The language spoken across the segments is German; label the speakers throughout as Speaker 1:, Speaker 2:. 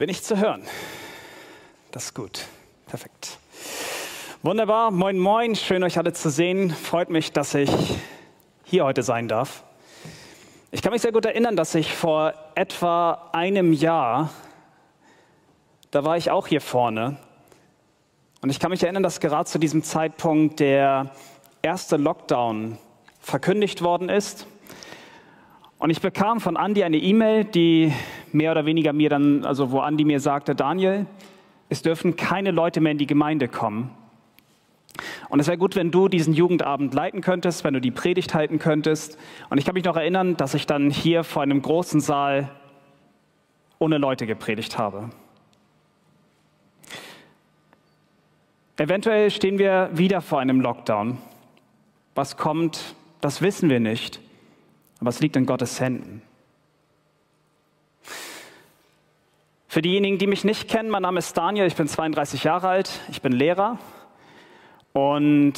Speaker 1: Bin ich zu hören? Das ist gut. Perfekt. Wunderbar. Moin, moin. Schön, euch alle zu sehen. Freut mich, dass ich hier heute sein darf. Ich kann mich sehr gut erinnern, dass ich vor etwa einem Jahr, da war ich auch hier vorne. Und ich kann mich erinnern, dass gerade zu diesem Zeitpunkt der erste Lockdown verkündigt worden ist. Und ich bekam von Andy eine E-Mail, die mehr oder weniger mir dann, also wo Andi mir sagte, Daniel, es dürfen keine Leute mehr in die Gemeinde kommen. Und es wäre gut, wenn du diesen Jugendabend leiten könntest, wenn du die Predigt halten könntest. Und ich kann mich noch erinnern, dass ich dann hier vor einem großen Saal ohne Leute gepredigt habe. Eventuell stehen wir wieder vor einem Lockdown. Was kommt, das wissen wir nicht. Aber es liegt in Gottes Händen. Für diejenigen, die mich nicht kennen, mein Name ist Daniel, ich bin 32 Jahre alt, ich bin Lehrer und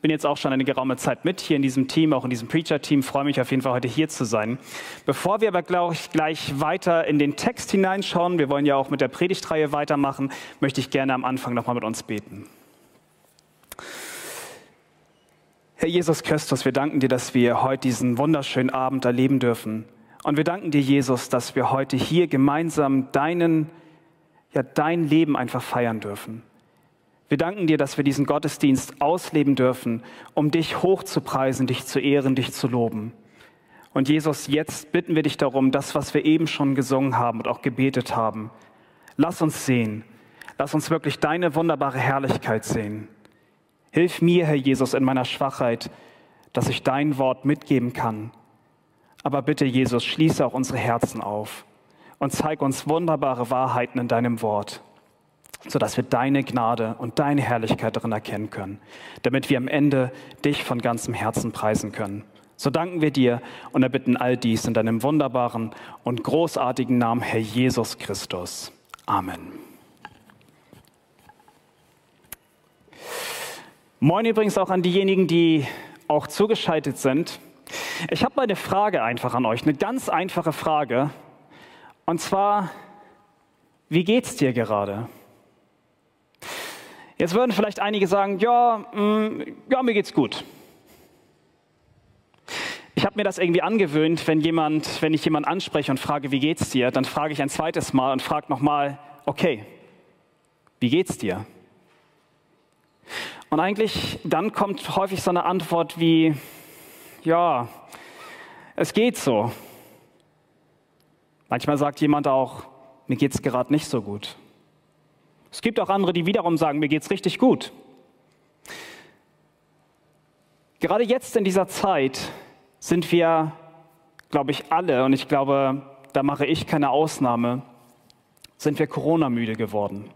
Speaker 1: bin jetzt auch schon eine geraume Zeit mit hier in diesem Team, auch in diesem Preacher-Team. Freue mich auf jeden Fall heute hier zu sein. Bevor wir aber glaube ich, gleich weiter in den Text hineinschauen, wir wollen ja auch mit der Predigtreihe weitermachen, möchte ich gerne am Anfang nochmal mit uns beten. Herr Jesus Christus, wir danken dir, dass wir heute diesen wunderschönen Abend erleben dürfen. Und wir danken dir, Jesus, dass wir heute hier gemeinsam deinen, ja, dein Leben einfach feiern dürfen. Wir danken dir, dass wir diesen Gottesdienst ausleben dürfen, um dich hochzupreisen, dich zu ehren, dich zu loben. Und Jesus, jetzt bitten wir dich darum, das, was wir eben schon gesungen haben und auch gebetet haben, lass uns sehen. Lass uns wirklich deine wunderbare Herrlichkeit sehen. Hilf mir, Herr Jesus, in meiner Schwachheit, dass ich dein Wort mitgeben kann aber bitte, Jesus, schließe auch unsere Herzen auf und zeig uns wunderbare Wahrheiten in deinem Wort, sodass wir deine Gnade und deine Herrlichkeit darin erkennen können, damit wir am Ende dich von ganzem Herzen preisen können. So danken wir dir und erbitten all dies in deinem wunderbaren und großartigen Namen, Herr Jesus Christus. Amen. Moin übrigens auch an diejenigen, die auch zugeschaltet sind. Ich habe mal eine Frage einfach an euch, eine ganz einfache Frage. Und zwar, wie geht's dir gerade? Jetzt würden vielleicht einige sagen, ja, mh, mm, ja, mir geht's gut. Ich habe mir das irgendwie angewöhnt, wenn jemand, wenn ich jemanden anspreche und frage, wie geht's dir, dann frage ich ein zweites Mal und frage nochmal, okay, wie geht's dir? Und eigentlich dann kommt häufig so eine Antwort wie, ja, es geht so. Manchmal sagt jemand auch, mir geht es gerade nicht so gut. Es gibt auch andere, die wiederum sagen, mir geht es richtig gut. Gerade jetzt in dieser Zeit sind wir, glaube ich, alle, und ich glaube, da mache ich keine Ausnahme, sind wir Corona-müde geworden.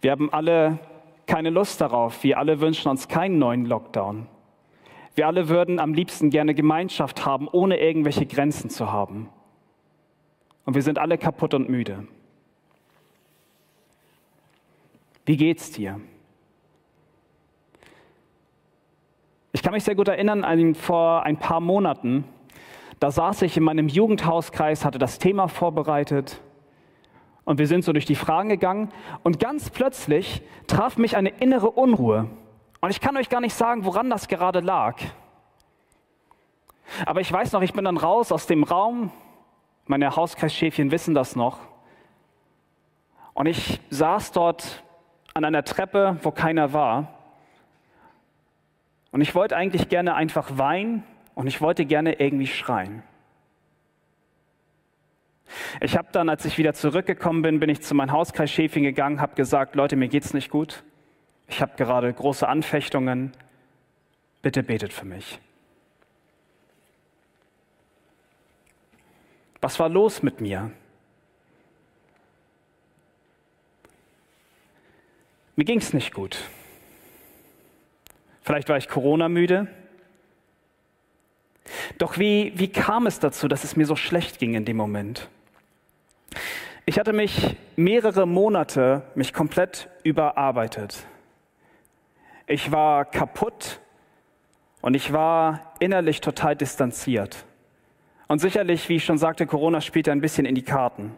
Speaker 1: Wir haben alle keine Lust darauf. Wir alle wünschen uns keinen neuen Lockdown. Wir alle würden am liebsten gerne Gemeinschaft haben, ohne irgendwelche Grenzen zu haben. Und wir sind alle kaputt und müde. Wie geht's dir? Ich kann mich sehr gut erinnern, vor ein paar Monaten, da saß ich in meinem Jugendhauskreis, hatte das Thema vorbereitet und wir sind so durch die Fragen gegangen und ganz plötzlich traf mich eine innere Unruhe. Und ich kann euch gar nicht sagen, woran das gerade lag. Aber ich weiß noch, ich bin dann raus aus dem Raum, meine Hauskreisschäfchen wissen das noch. Und ich saß dort an einer Treppe, wo keiner war. Und ich wollte eigentlich gerne einfach weinen und ich wollte gerne irgendwie schreien. Ich habe dann, als ich wieder zurückgekommen bin, bin ich zu meinem Hauskreisschäfchen gegangen, habe gesagt, Leute, mir geht's nicht gut ich habe gerade große Anfechtungen, bitte betet für mich. Was war los mit mir? Mir ging es nicht gut. Vielleicht war ich Corona-müde. Doch wie, wie kam es dazu, dass es mir so schlecht ging in dem Moment? Ich hatte mich mehrere Monate mich komplett überarbeitet. Ich war kaputt und ich war innerlich total distanziert. Und sicherlich, wie ich schon sagte, Corona spielte ein bisschen in die Karten.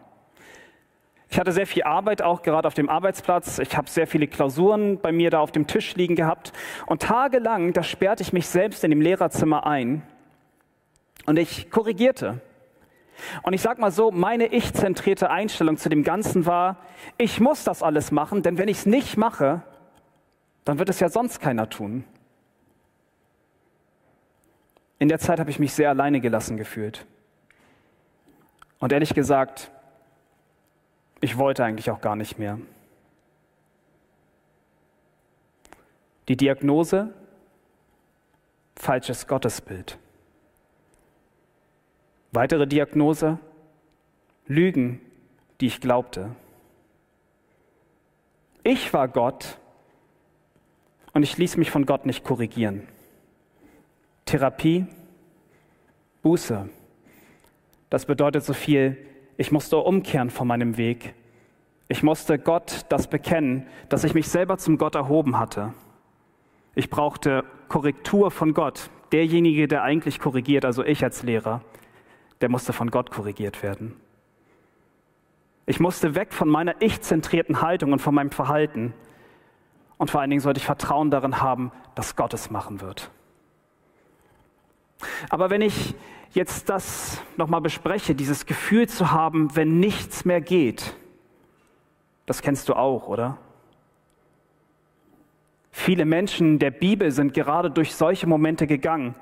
Speaker 1: Ich hatte sehr viel Arbeit auch gerade auf dem Arbeitsplatz. Ich habe sehr viele Klausuren bei mir da auf dem Tisch liegen gehabt. Und tagelang, da sperrte ich mich selbst in dem Lehrerzimmer ein und ich korrigierte. Und ich sag mal so, meine ich-zentrierte Einstellung zu dem Ganzen war, ich muss das alles machen, denn wenn ich es nicht mache, dann wird es ja sonst keiner tun. In der Zeit habe ich mich sehr alleine gelassen gefühlt. Und ehrlich gesagt, ich wollte eigentlich auch gar nicht mehr. Die Diagnose, falsches Gottesbild. Weitere Diagnose, Lügen, die ich glaubte. Ich war Gott und ich ließ mich von Gott nicht korrigieren. Therapie, Buße. Das bedeutet so viel, ich musste umkehren von meinem Weg. Ich musste Gott das bekennen, dass ich mich selber zum Gott erhoben hatte. Ich brauchte Korrektur von Gott. Derjenige, der eigentlich korrigiert, also ich als Lehrer, der musste von Gott korrigiert werden. Ich musste weg von meiner ich-zentrierten Haltung und von meinem Verhalten. Und vor allen Dingen sollte ich Vertrauen darin haben, dass Gott es machen wird. Aber wenn ich jetzt das nochmal bespreche, dieses Gefühl zu haben, wenn nichts mehr geht, das kennst du auch, oder? Viele Menschen der Bibel sind gerade durch solche Momente gegangen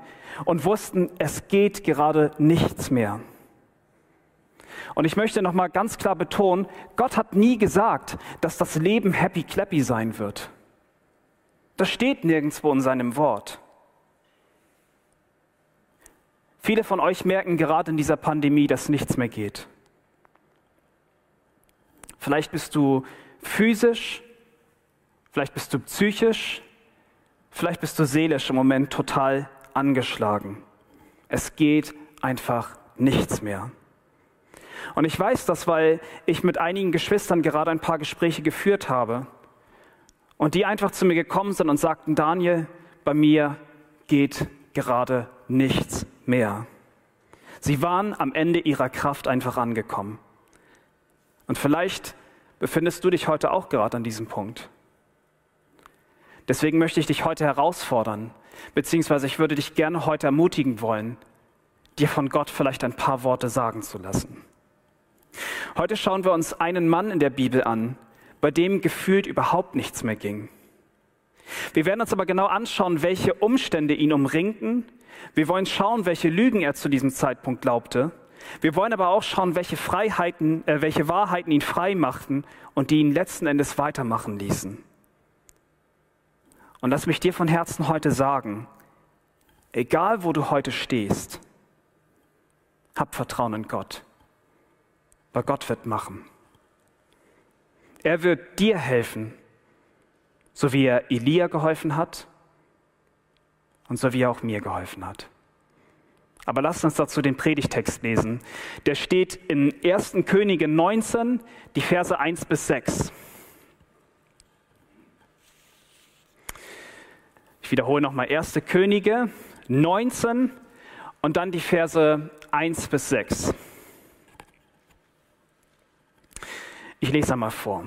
Speaker 1: und wussten, es geht gerade nichts mehr. Und ich möchte nochmal ganz klar betonen, Gott hat nie gesagt, dass das Leben happy clappy sein wird. Das steht nirgendwo in seinem Wort. Viele von euch merken gerade in dieser Pandemie, dass nichts mehr geht. Vielleicht bist du physisch, vielleicht bist du psychisch, vielleicht bist du seelisch im Moment total angeschlagen. Es geht einfach nichts mehr. Und ich weiß das, weil ich mit einigen Geschwistern gerade ein paar Gespräche geführt habe und die einfach zu mir gekommen sind und sagten, Daniel, bei mir geht gerade nichts mehr. Sie waren am Ende ihrer Kraft einfach angekommen. Und vielleicht befindest du dich heute auch gerade an diesem Punkt. Deswegen möchte ich dich heute herausfordern, beziehungsweise ich würde dich gerne heute ermutigen wollen, dir von Gott vielleicht ein paar Worte sagen zu lassen. Heute schauen wir uns einen Mann in der Bibel an, bei dem gefühlt überhaupt nichts mehr ging. Wir werden uns aber genau anschauen, welche Umstände ihn umringten wir wollen schauen, welche Lügen er zu diesem Zeitpunkt glaubte. Wir wollen aber auch schauen, welche Freiheiten, äh, welche Wahrheiten ihn frei machten und die ihn letzten Endes weitermachen ließen. Und lass mich dir von Herzen heute sagen, egal wo du heute stehst, hab Vertrauen in Gott, weil Gott wird machen. Er wird dir helfen, so wie er Elia geholfen hat und so wie er auch mir geholfen hat. Aber lasst uns dazu den Predigtext lesen. Der steht in 1. Könige 19, die Verse 1 bis 6. Ich wiederhole nochmal 1. Könige 19 und dann die Verse 1 bis 6. Ich lese einmal vor.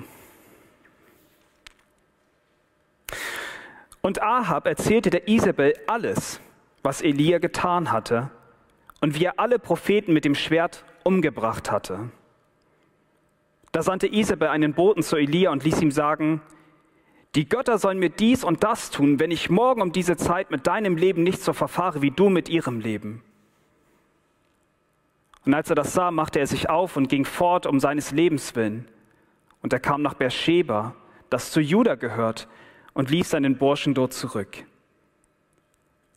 Speaker 1: Und Ahab erzählte der Isabel alles, was Elia getan hatte und wie er alle Propheten mit dem Schwert umgebracht hatte. Da sandte Isabel einen Boten zu Elia und ließ ihm sagen, die Götter sollen mir dies und das tun, wenn ich morgen um diese Zeit mit deinem Leben nicht so verfahre wie du mit ihrem Leben. Und als er das sah, machte er sich auf und ging fort um seines Lebens willen. Und er kam nach Beersheba, das zu Juda gehört, und ließ seinen Burschen dort zurück.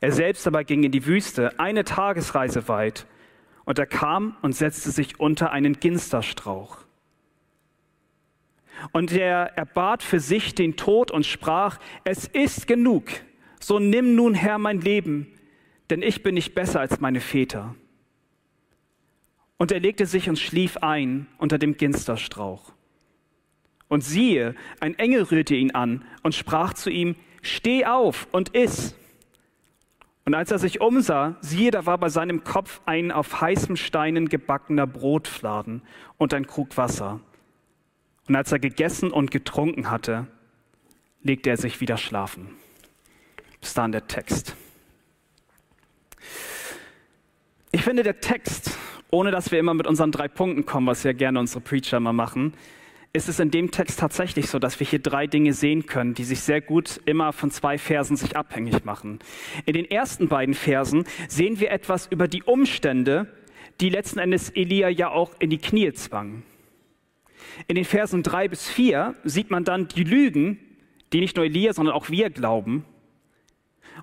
Speaker 1: Er selbst aber ging in die Wüste, eine Tagesreise weit, und er kam und setzte sich unter einen Ginsterstrauch. Und er erbat für sich den Tod und sprach, es ist genug, so nimm nun Herr mein Leben, denn ich bin nicht besser als meine Väter. Und er legte sich und schlief ein unter dem Ginsterstrauch. Und siehe, ein Engel rührte ihn an und sprach zu ihm, Steh auf und iss. Und als er sich umsah, siehe, da war bei seinem Kopf ein auf heißen Steinen gebackener Brotfladen und ein Krug Wasser. Und als er gegessen und getrunken hatte, legte er sich wieder schlafen. Bis dahin der Text. Ich finde, der Text, ohne dass wir immer mit unseren drei Punkten kommen, was ja gerne unsere Preacher mal machen, ist es in dem Text tatsächlich so, dass wir hier drei Dinge sehen können, die sich sehr gut immer von zwei Versen sich abhängig machen. In den ersten beiden Versen sehen wir etwas über die Umstände, die letzten Endes Elia ja auch in die Knie zwangen. In den Versen drei bis vier sieht man dann die Lügen, die nicht nur Elia, sondern auch wir glauben.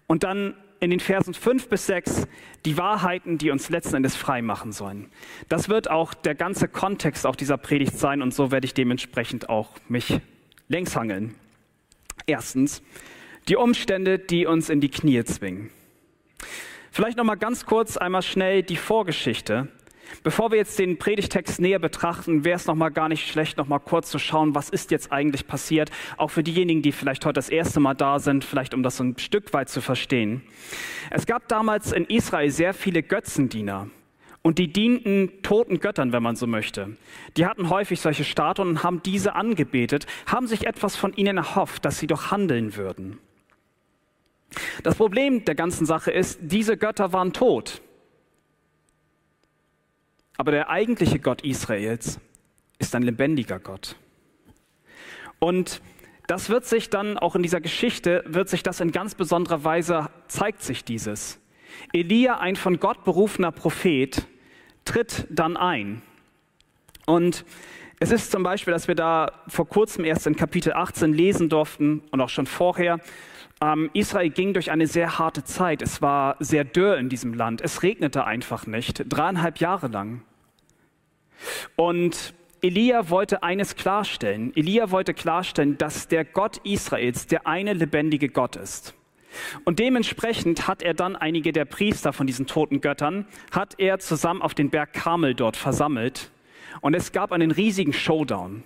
Speaker 1: Und dann in den Versen fünf bis sechs die Wahrheiten, die uns letzten Endes frei machen sollen. Das wird auch der ganze Kontext auch dieser Predigt sein und so werde ich dementsprechend auch mich längs hangeln. Erstens, die Umstände, die uns in die Knie zwingen. Vielleicht noch mal ganz kurz einmal schnell die Vorgeschichte. Bevor wir jetzt den Predigtext näher betrachten, wäre es noch mal gar nicht schlecht, noch mal kurz zu schauen, was ist jetzt eigentlich passiert, auch für diejenigen, die vielleicht heute das erste Mal da sind, vielleicht um das so ein Stück weit zu verstehen. Es gab damals in Israel sehr viele Götzendiener. Und die dienten toten Göttern, wenn man so möchte. Die hatten häufig solche Statuen und haben diese angebetet, haben sich etwas von ihnen erhofft, dass sie doch handeln würden. Das Problem der ganzen Sache ist, diese Götter waren tot. Aber der eigentliche Gott Israels ist ein lebendiger Gott. Und das wird sich dann auch in dieser Geschichte, wird sich das in ganz besonderer Weise, zeigt sich dieses. Elia, ein von Gott berufener Prophet, tritt dann ein. Und es ist zum Beispiel, dass wir da vor kurzem erst in Kapitel 18 lesen durften und auch schon vorher, ähm, Israel ging durch eine sehr harte Zeit. Es war sehr dürr in diesem Land. Es regnete einfach nicht, dreieinhalb Jahre lang. Und Elia wollte eines klarstellen. Elia wollte klarstellen, dass der Gott Israels der eine lebendige Gott ist. Und dementsprechend hat er dann einige der Priester von diesen toten Göttern, hat er zusammen auf den Berg Karmel dort versammelt. Und es gab einen riesigen Showdown.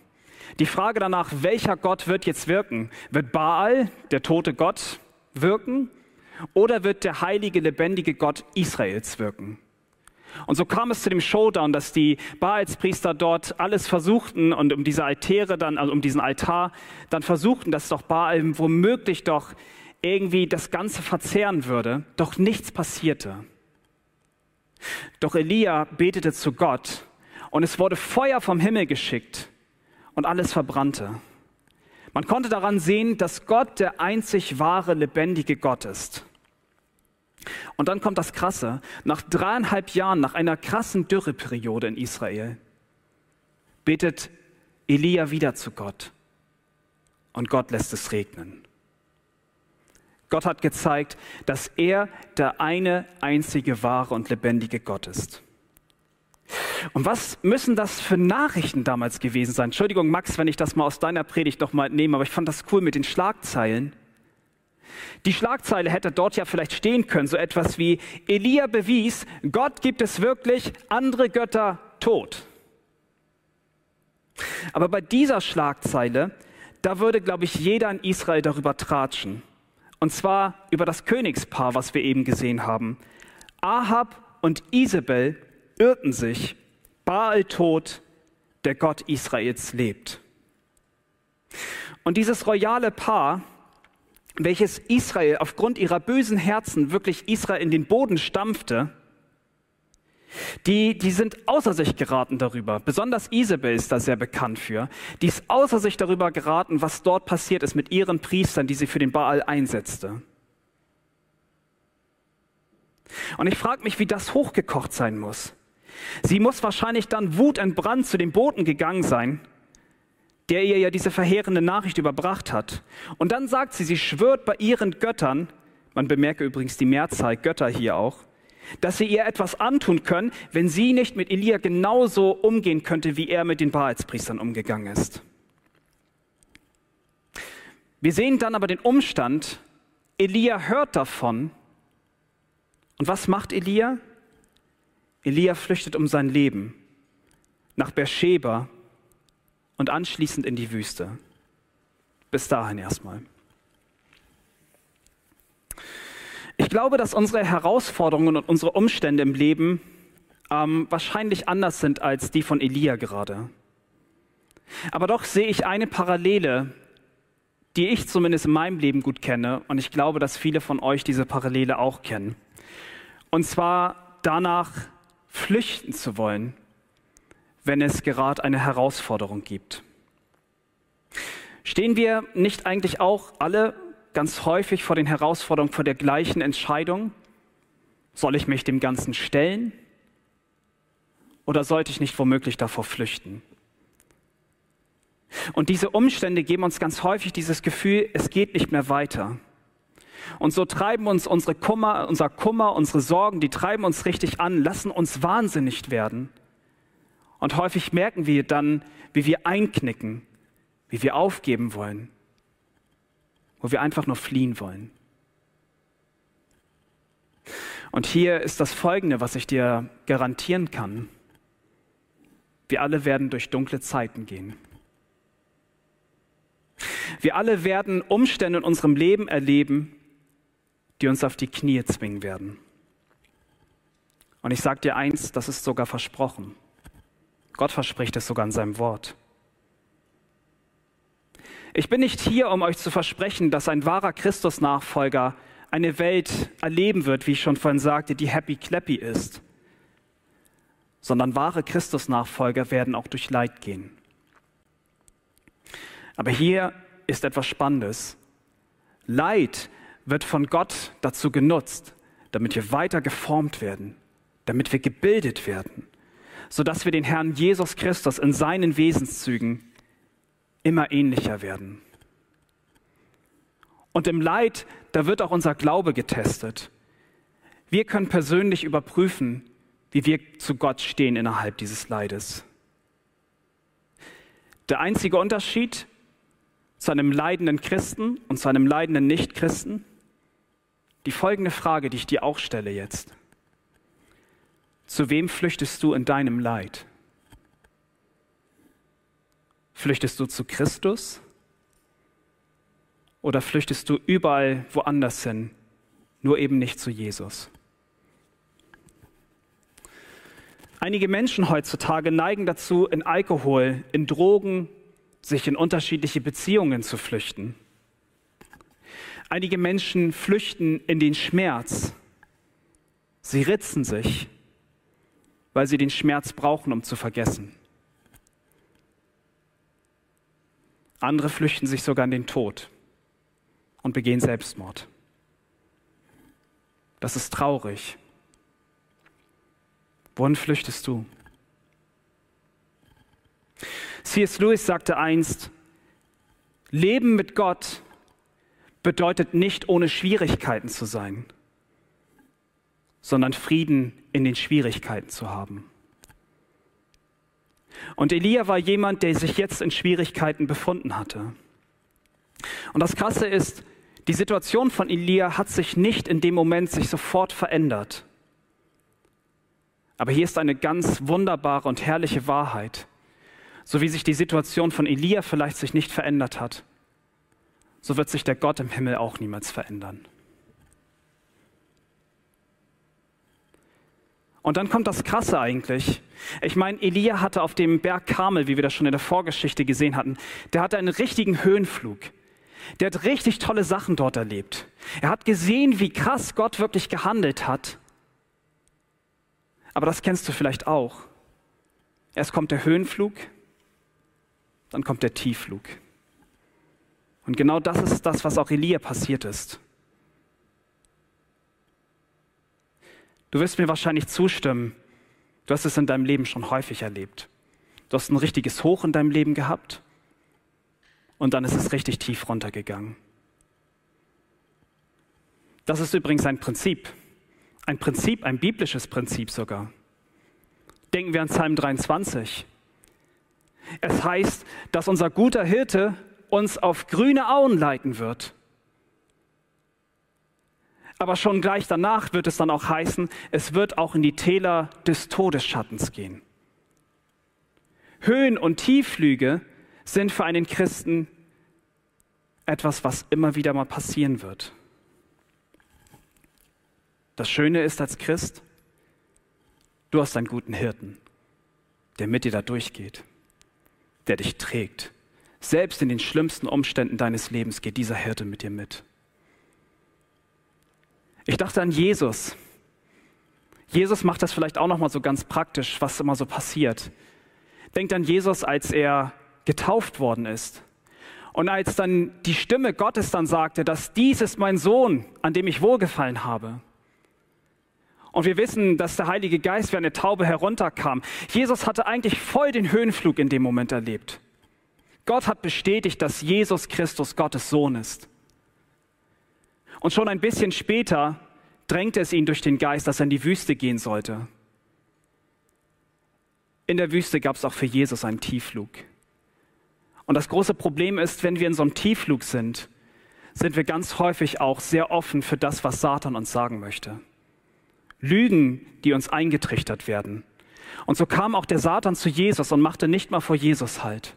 Speaker 1: Die Frage danach, welcher Gott wird jetzt wirken? Wird Baal, der tote Gott, wirken? Oder wird der heilige, lebendige Gott Israels wirken? Und so kam es zu dem Showdown, dass die Baalspriester dort alles versuchten und um diese Altäre dann, also um diesen Altar, dann versuchten, dass doch Baal womöglich doch irgendwie das Ganze verzehren würde. Doch nichts passierte. Doch Elia betete zu Gott und es wurde Feuer vom Himmel geschickt und alles verbrannte. Man konnte daran sehen, dass Gott der einzig wahre, lebendige Gott ist. Und dann kommt das Krasse. Nach dreieinhalb Jahren, nach einer krassen Dürreperiode in Israel, betet Elia wieder zu Gott. Und Gott lässt es regnen. Gott hat gezeigt, dass er der eine einzige wahre und lebendige Gott ist. Und was müssen das für Nachrichten damals gewesen sein? Entschuldigung, Max, wenn ich das mal aus deiner Predigt noch mal nehme, aber ich fand das cool mit den Schlagzeilen. Die Schlagzeile hätte dort ja vielleicht stehen können, so etwas wie Elia bewies, Gott gibt es wirklich, andere Götter tot. Aber bei dieser Schlagzeile, da würde, glaube ich, jeder in Israel darüber tratschen. Und zwar über das Königspaar, was wir eben gesehen haben. Ahab und Isabel irrten sich, Baal tot, der Gott Israels lebt. Und dieses royale Paar, welches Israel aufgrund ihrer bösen Herzen wirklich Israel in den Boden stampfte, die, die sind außer sich geraten darüber. Besonders Isabel ist da sehr bekannt für. Die ist außer sich darüber geraten, was dort passiert ist mit ihren Priestern, die sie für den Baal einsetzte. Und ich frage mich, wie das hochgekocht sein muss. Sie muss wahrscheinlich dann wutentbrannt zu dem Boten gegangen sein der ihr ja diese verheerende Nachricht überbracht hat. Und dann sagt sie, sie schwört bei ihren Göttern, man bemerke übrigens die Mehrzahl Götter hier auch, dass sie ihr etwas antun können, wenn sie nicht mit Elia genauso umgehen könnte, wie er mit den Wahrheitspriestern umgegangen ist. Wir sehen dann aber den Umstand, Elia hört davon. Und was macht Elia? Elia flüchtet um sein Leben nach Beersheba und anschließend in die Wüste. Bis dahin erstmal. Ich glaube, dass unsere Herausforderungen und unsere Umstände im Leben ähm, wahrscheinlich anders sind als die von Elia gerade. Aber doch sehe ich eine Parallele, die ich zumindest in meinem Leben gut kenne und ich glaube, dass viele von euch diese Parallele auch kennen. Und zwar danach flüchten zu wollen, wenn es gerade eine Herausforderung gibt. Stehen wir nicht eigentlich auch alle ganz häufig vor den Herausforderungen, vor der gleichen Entscheidung? Soll ich mich dem Ganzen stellen oder sollte ich nicht womöglich davor flüchten? Und diese Umstände geben uns ganz häufig dieses Gefühl, es geht nicht mehr weiter. Und so treiben uns unsere Kummer, unser Kummer, unsere Sorgen, die treiben uns richtig an, lassen uns wahnsinnig werden. Und häufig merken wir dann, wie wir einknicken, wie wir aufgeben wollen, wo wir einfach nur fliehen wollen. Und hier ist das Folgende, was ich dir garantieren kann. Wir alle werden durch dunkle Zeiten gehen. Wir alle werden Umstände in unserem Leben erleben, die uns auf die Knie zwingen werden. Und ich sage dir eins, das ist sogar versprochen. Gott verspricht es sogar in seinem Wort. Ich bin nicht hier, um euch zu versprechen, dass ein wahrer Christus-Nachfolger eine Welt erleben wird, wie ich schon vorhin sagte, die happy clappy ist, sondern wahre Christus-Nachfolger werden auch durch Leid gehen. Aber hier ist etwas Spannendes. Leid wird von Gott dazu genutzt, damit wir weiter geformt werden, damit wir gebildet werden, sodass wir den Herrn Jesus Christus in seinen Wesenszügen immer ähnlicher werden. Und im Leid, da wird auch unser Glaube getestet. Wir können persönlich überprüfen, wie wir zu Gott stehen innerhalb dieses Leides. Der einzige Unterschied zu einem leidenden Christen und zu einem leidenden Nichtchristen? Die folgende Frage, die ich dir auch stelle jetzt. Zu wem flüchtest du in deinem Leid? Flüchtest du zu Christus? Oder flüchtest du überall woanders hin, nur eben nicht zu Jesus? Einige Menschen heutzutage neigen dazu, in Alkohol, in Drogen, sich in unterschiedliche Beziehungen zu flüchten. Einige Menschen flüchten in den Schmerz. Sie ritzen sich, weil sie den Schmerz brauchen, um zu vergessen. Andere flüchten sich sogar in den Tod und begehen Selbstmord. Das ist traurig. Wohin flüchtest du? C.S. Lewis sagte einst, Leben mit Gott bedeutet nicht ohne Schwierigkeiten zu sein, sondern Frieden in den Schwierigkeiten zu haben. Und Elia war jemand, der sich jetzt in Schwierigkeiten befunden hatte. Und das Krasse ist, die Situation von Elia hat sich nicht in dem Moment sich sofort verändert. Aber hier ist eine ganz wunderbare und herrliche Wahrheit. So wie sich die Situation von Elia vielleicht sich nicht verändert hat, so wird sich der Gott im Himmel auch niemals verändern. Und dann kommt das Krasse eigentlich. Ich meine, Elia hatte auf dem Berg Karmel, wie wir das schon in der Vorgeschichte gesehen hatten, der hatte einen richtigen Höhenflug. Der hat richtig tolle Sachen dort erlebt. Er hat gesehen, wie krass Gott wirklich gehandelt hat. Aber das kennst du vielleicht auch. Erst kommt der Höhenflug dann kommt der Tiefflug. Und genau das ist das, was auch Elia passiert ist. Du wirst mir wahrscheinlich zustimmen, du hast es in deinem Leben schon häufig erlebt. Du hast ein richtiges Hoch in deinem Leben gehabt und dann ist es richtig tief runtergegangen. Das ist übrigens ein Prinzip, ein Prinzip, ein biblisches Prinzip sogar. Denken wir an Psalm 23. Es heißt, dass unser guter Hirte uns auf grüne Auen leiten wird. Aber schon gleich danach wird es dann auch heißen, es wird auch in die Täler des Todesschattens gehen. Höhen und Tiefflüge sind für einen Christen etwas, was immer wieder mal passieren wird. Das Schöne ist als Christ, du hast einen guten Hirten, der mit dir da durchgeht der dich trägt. Selbst in den schlimmsten Umständen deines Lebens geht dieser Hirte mit dir mit. Ich dachte an Jesus. Jesus macht das vielleicht auch noch mal so ganz praktisch, was immer so passiert. Denkt an Jesus, als er getauft worden ist. Und als dann die Stimme Gottes dann sagte, dass dies ist mein Sohn, an dem ich wohlgefallen habe. Und wir wissen, dass der Heilige Geist wie eine Taube herunterkam. Jesus hatte eigentlich voll den Höhenflug in dem Moment erlebt. Gott hat bestätigt, dass Jesus Christus Gottes Sohn ist. Und schon ein bisschen später drängte es ihn durch den Geist, dass er in die Wüste gehen sollte. In der Wüste gab es auch für Jesus einen Tiefflug. Und das große Problem ist, wenn wir in so einem Tiefflug sind, sind wir ganz häufig auch sehr offen für das, was Satan uns sagen möchte. Lügen, die uns eingetrichtert werden. Und so kam auch der Satan zu Jesus und machte nicht mal vor Jesus halt.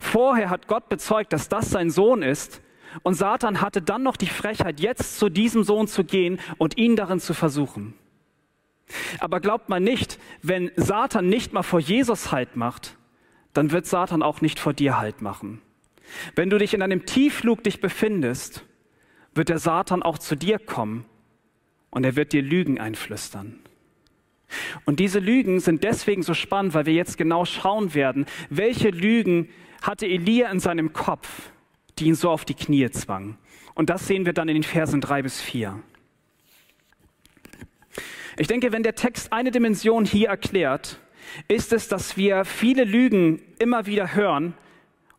Speaker 1: Vorher hat Gott bezeugt, dass das sein Sohn ist, und Satan hatte dann noch die Frechheit, jetzt zu diesem Sohn zu gehen und ihn darin zu versuchen. Aber glaubt man nicht, wenn Satan nicht mal vor Jesus Halt macht, dann wird Satan auch nicht vor dir Halt machen. Wenn du dich in einem Tiefflug dich befindest, wird der Satan auch zu dir kommen und er wird dir Lügen einflüstern. Und diese Lügen sind deswegen so spannend, weil wir jetzt genau schauen werden, welche Lügen hatte Elia in seinem Kopf, die ihn so auf die Knie zwangen. Und das sehen wir dann in den Versen drei bis vier. Ich denke, wenn der Text eine Dimension hier erklärt, ist es, dass wir viele Lügen immer wieder hören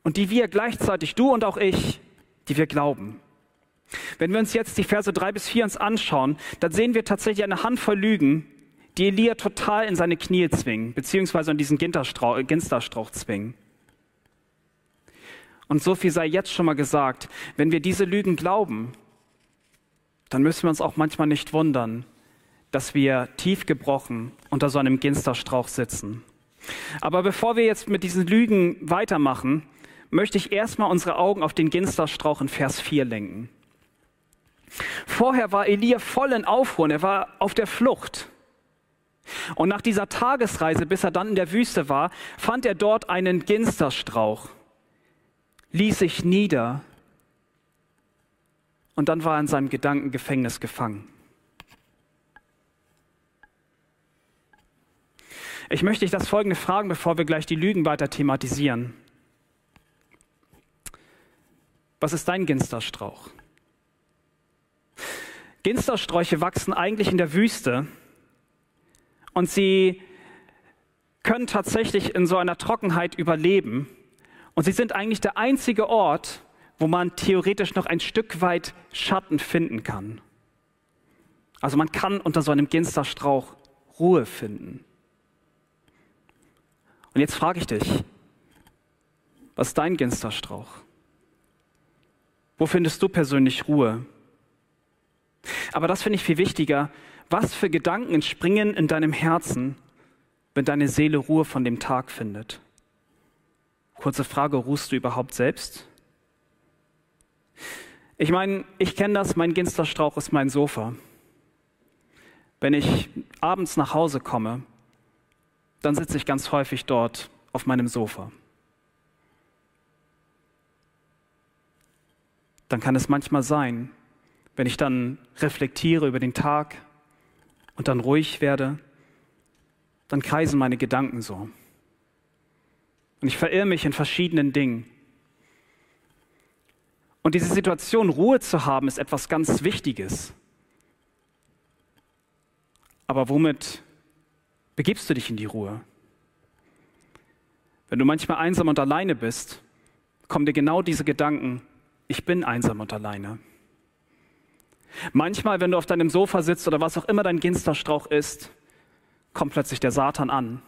Speaker 1: und die wir gleichzeitig, du und auch ich, die wir glauben. Wenn wir uns jetzt die Verse drei bis vier uns anschauen, dann sehen wir tatsächlich eine Handvoll Lügen, die Elia total in seine Knie zwingen, beziehungsweise an diesen Ginsterstrauch zwingen. Und so viel sei jetzt schon mal gesagt, wenn wir diese Lügen glauben, dann müssen wir uns auch manchmal nicht wundern, dass wir tief gebrochen unter so einem Ginsterstrauch sitzen. Aber bevor wir jetzt mit diesen Lügen weitermachen, möchte ich erstmal unsere Augen auf den Ginsterstrauch in Vers 4 lenken. Vorher war Elia voll in Aufruhr, er war auf der Flucht. Und nach dieser Tagesreise, bis er dann in der Wüste war, fand er dort einen Ginsterstrauch, ließ sich nieder und dann war er in seinem Gedankengefängnis gefangen. Ich möchte dich das folgende fragen, bevor wir gleich die Lügen weiter thematisieren. Was ist dein Ginsterstrauch? Ginstersträuche wachsen eigentlich in der Wüste und sie können tatsächlich in so einer Trockenheit überleben. Und sie sind eigentlich der einzige Ort, wo man theoretisch noch ein Stück weit Schatten finden kann. Also man kann unter so einem Ginsterstrauch Ruhe finden. Und jetzt frage ich dich, was ist dein Ginsterstrauch? Wo findest du persönlich Ruhe? Aber das finde ich viel wichtiger. Was für Gedanken entspringen in deinem Herzen, wenn deine Seele Ruhe von dem Tag findet? Kurze Frage, ruhst du überhaupt selbst? Ich meine, ich kenne das, mein Ginsterstrauch ist mein Sofa. Wenn ich abends nach Hause komme, dann sitze ich ganz häufig dort auf meinem Sofa. Dann kann es manchmal sein, wenn ich dann reflektiere über den Tag und dann ruhig werde, dann kreisen meine Gedanken so. Und ich verirre mich in verschiedenen Dingen. Und diese Situation, Ruhe zu haben, ist etwas ganz Wichtiges. Aber womit begibst du dich in die Ruhe. Wenn du manchmal einsam und alleine bist, kommen dir genau diese Gedanken, ich bin einsam und alleine. Manchmal, wenn du auf deinem Sofa sitzt oder was auch immer dein Ginsterstrauch ist, kommt plötzlich der Satan an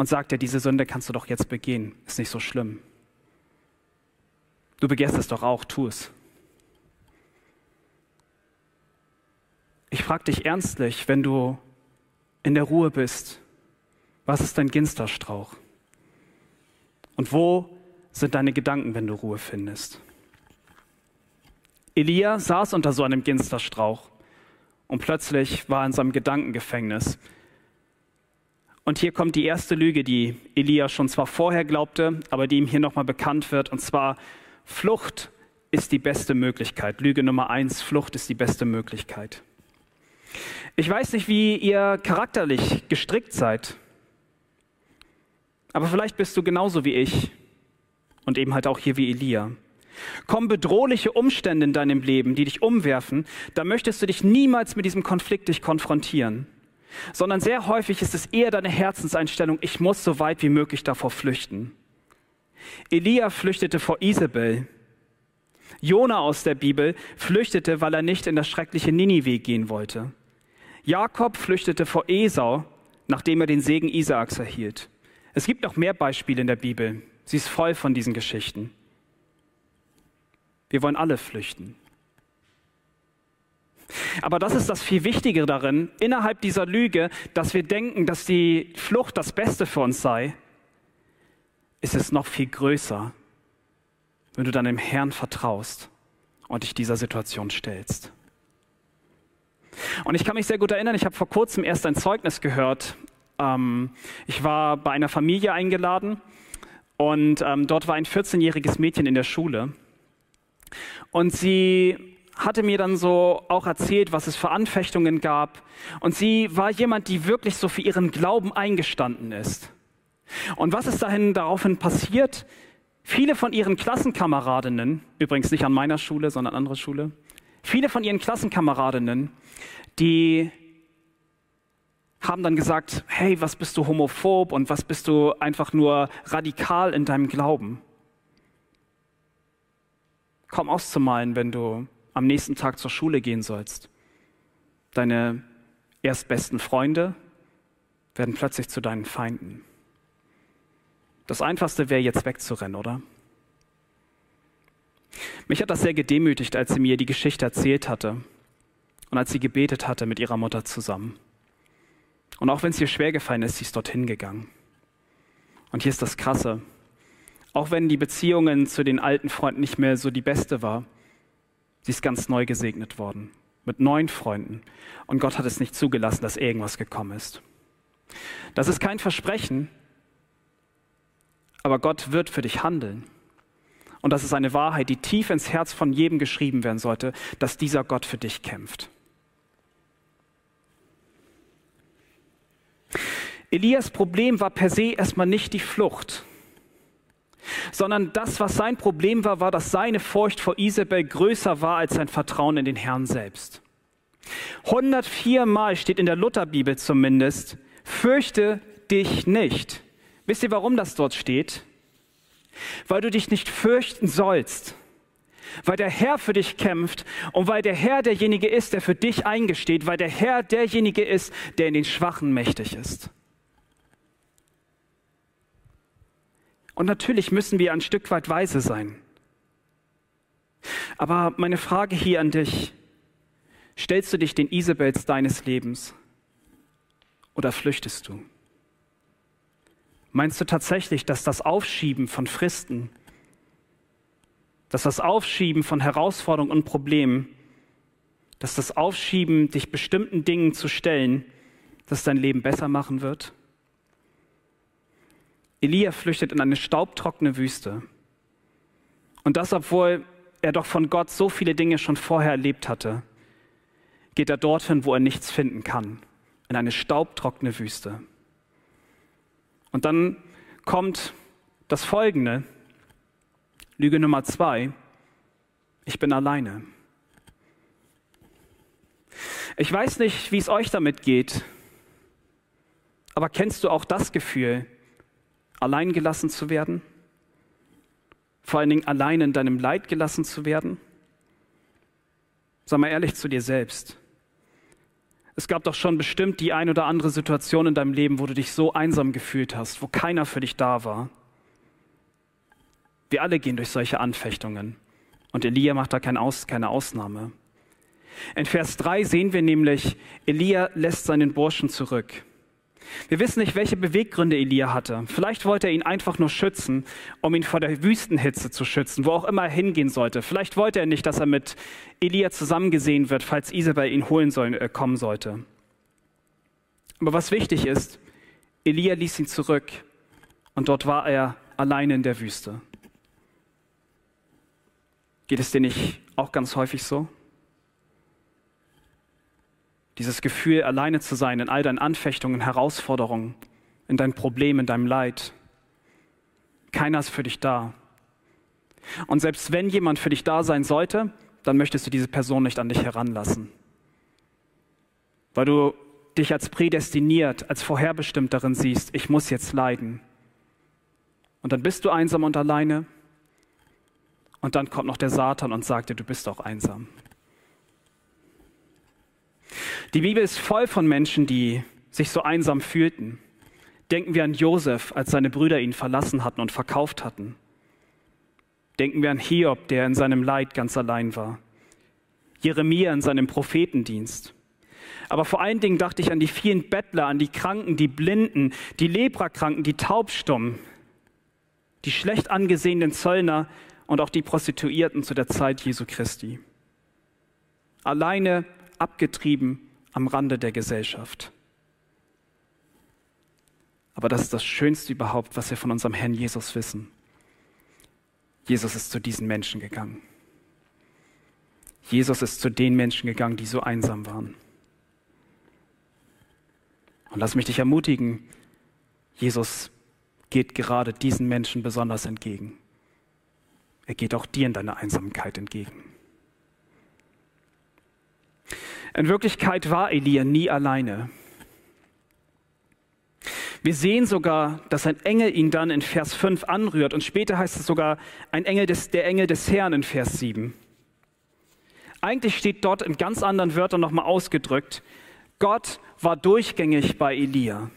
Speaker 1: und sagt dir, diese Sünde kannst du doch jetzt begehen, ist nicht so schlimm. Du begehst es doch auch, tu es. Ich frage dich ernstlich, wenn du in der Ruhe bist, was ist dein Ginsterstrauch? Und wo sind deine Gedanken, wenn du Ruhe findest? Elia saß unter so einem Ginsterstrauch und plötzlich war er in seinem Gedankengefängnis. Und hier kommt die erste Lüge, die Elia schon zwar vorher glaubte, aber die ihm hier nochmal bekannt wird. Und zwar, Flucht ist die beste Möglichkeit. Lüge Nummer eins, Flucht ist die beste Möglichkeit. Ich weiß nicht, wie ihr charakterlich gestrickt seid, aber vielleicht bist du genauso wie ich und eben halt auch hier wie Elia. Kommen bedrohliche Umstände in deinem Leben, die dich umwerfen, da möchtest du dich niemals mit diesem Konflikt dich konfrontieren, sondern sehr häufig ist es eher deine Herzenseinstellung, ich muss so weit wie möglich davor flüchten. Elia flüchtete vor Isabel. Jona aus der Bibel flüchtete, weil er nicht in das schreckliche Ninive gehen wollte. Jakob flüchtete vor Esau, nachdem er den Segen Isaaks erhielt. Es gibt noch mehr Beispiele in der Bibel. Sie ist voll von diesen Geschichten. Wir wollen alle flüchten. Aber das ist das viel Wichtigere darin, innerhalb dieser Lüge, dass wir denken, dass die Flucht das Beste für uns sei, ist es noch viel größer, wenn du dann dem Herrn vertraust und dich dieser Situation stellst. Und ich kann mich sehr gut erinnern, ich habe vor kurzem erst ein Zeugnis gehört. Ähm, ich war bei einer Familie eingeladen und ähm, dort war ein 14-jähriges Mädchen in der Schule. Und sie hatte mir dann so auch erzählt, was es für Anfechtungen gab. Und sie war jemand, die wirklich so für ihren Glauben eingestanden ist. Und was ist dahin daraufhin passiert? Viele von ihren Klassenkameradinnen, übrigens nicht an meiner Schule, sondern an anderer Schule, viele von ihren Klassenkameradinnen, die haben dann gesagt, hey, was bist du homophob und was bist du einfach nur radikal in deinem Glauben? kaum auszumalen, wenn du am nächsten Tag zur Schule gehen sollst. Deine erstbesten Freunde werden plötzlich zu deinen Feinden. Das Einfachste wäre jetzt wegzurennen, oder? Mich hat das sehr gedemütigt, als sie mir die Geschichte erzählt hatte und als sie gebetet hatte mit ihrer Mutter zusammen. Und auch wenn es ihr schwer gefallen ist, sie ist dorthin gegangen. Und hier ist das Krasse. Auch wenn die Beziehungen zu den alten Freunden nicht mehr so die beste war, sie ist ganz neu gesegnet worden. Mit neuen Freunden. Und Gott hat es nicht zugelassen, dass irgendwas gekommen ist. Das ist kein Versprechen, aber Gott wird für dich handeln. Und das ist eine Wahrheit, die tief ins Herz von jedem geschrieben werden sollte, dass dieser Gott für dich kämpft. Elias Problem war per se erstmal nicht die Flucht, sondern das, was sein Problem war, war, dass seine Furcht vor Isabel größer war als sein Vertrauen in den Herrn selbst. 104 Mal steht in der Lutherbibel zumindest, fürchte dich nicht. Wisst ihr, warum das dort steht? Weil du dich nicht fürchten sollst, weil der Herr für dich kämpft und weil der Herr derjenige ist, der für dich eingesteht, weil der Herr derjenige ist, der in den Schwachen mächtig ist. Und natürlich müssen wir ein Stück weit weise sein. Aber meine Frage hier an dich, stellst du dich den Isabels deines Lebens oder flüchtest du? Meinst du tatsächlich, dass das Aufschieben von Fristen, dass das Aufschieben von Herausforderungen und Problemen, dass das Aufschieben, dich bestimmten Dingen zu stellen, das dein Leben besser machen wird? Elia flüchtet in eine staubtrockene Wüste. Und das, obwohl er doch von Gott so viele Dinge schon vorher erlebt hatte, geht er dorthin, wo er nichts finden kann, in eine staubtrockene Wüste. Und dann kommt das Folgende, Lüge Nummer zwei, ich bin alleine. Ich weiß nicht, wie es euch damit geht, aber kennst du auch das Gefühl, allein gelassen zu werden? Vor allen Dingen allein in deinem Leid gelassen zu werden? Sei mal ehrlich zu dir selbst. Es gab doch schon bestimmt die ein oder andere Situation in deinem Leben, wo du dich so einsam gefühlt hast, wo keiner für dich da war. Wir alle gehen durch solche Anfechtungen. Und Elia macht da keine Ausnahme. In Vers 3 sehen wir nämlich, Elia lässt seinen Burschen zurück. Wir wissen nicht, welche Beweggründe Elia hatte. Vielleicht wollte er ihn einfach nur schützen, um ihn vor der Wüstenhitze zu schützen, wo auch immer er hingehen sollte. Vielleicht wollte er nicht, dass er mit Elia zusammengesehen wird, falls Isabel ihn holen soll, äh, kommen sollte. Aber was wichtig ist, Elia ließ ihn zurück und dort war er alleine in der Wüste. Geht es dir nicht auch ganz häufig so? Dieses Gefühl, alleine zu sein in all deinen Anfechtungen, Herausforderungen, in deinen Problemen, in deinem Leid. Keiner ist für dich da. Und selbst wenn jemand für dich da sein sollte, dann möchtest du diese Person nicht an dich heranlassen. Weil du dich als prädestiniert, als vorherbestimmt darin siehst, ich muss jetzt leiden. Und dann bist du einsam und alleine. Und dann kommt noch der Satan und sagt dir, du bist auch einsam. Die Bibel ist voll von Menschen, die sich so einsam fühlten. Denken wir an Josef, als seine Brüder ihn verlassen hatten und verkauft hatten. Denken wir an Hiob, der in seinem Leid ganz allein war. Jeremia in seinem Prophetendienst. Aber vor allen Dingen dachte ich an die vielen Bettler, an die Kranken, die Blinden, die Leprakranken, die Taubstummen, die schlecht angesehenen Zöllner und auch die Prostituierten zu der Zeit Jesu Christi. Alleine, abgetrieben am Rande der Gesellschaft. Aber das ist das Schönste überhaupt, was wir von unserem Herrn Jesus wissen. Jesus ist zu diesen Menschen gegangen. Jesus ist zu den Menschen gegangen, die so einsam waren. Und lass mich dich ermutigen, Jesus geht gerade diesen Menschen besonders entgegen. Er geht auch dir in deiner Einsamkeit entgegen. In Wirklichkeit war Elia nie alleine. Wir sehen sogar, dass ein Engel ihn dann in Vers 5 anrührt und später heißt es sogar ein Engel des, der Engel des Herrn in Vers 7. Eigentlich steht dort in ganz anderen Wörtern nochmal ausgedrückt, Gott war durchgängig bei Elia.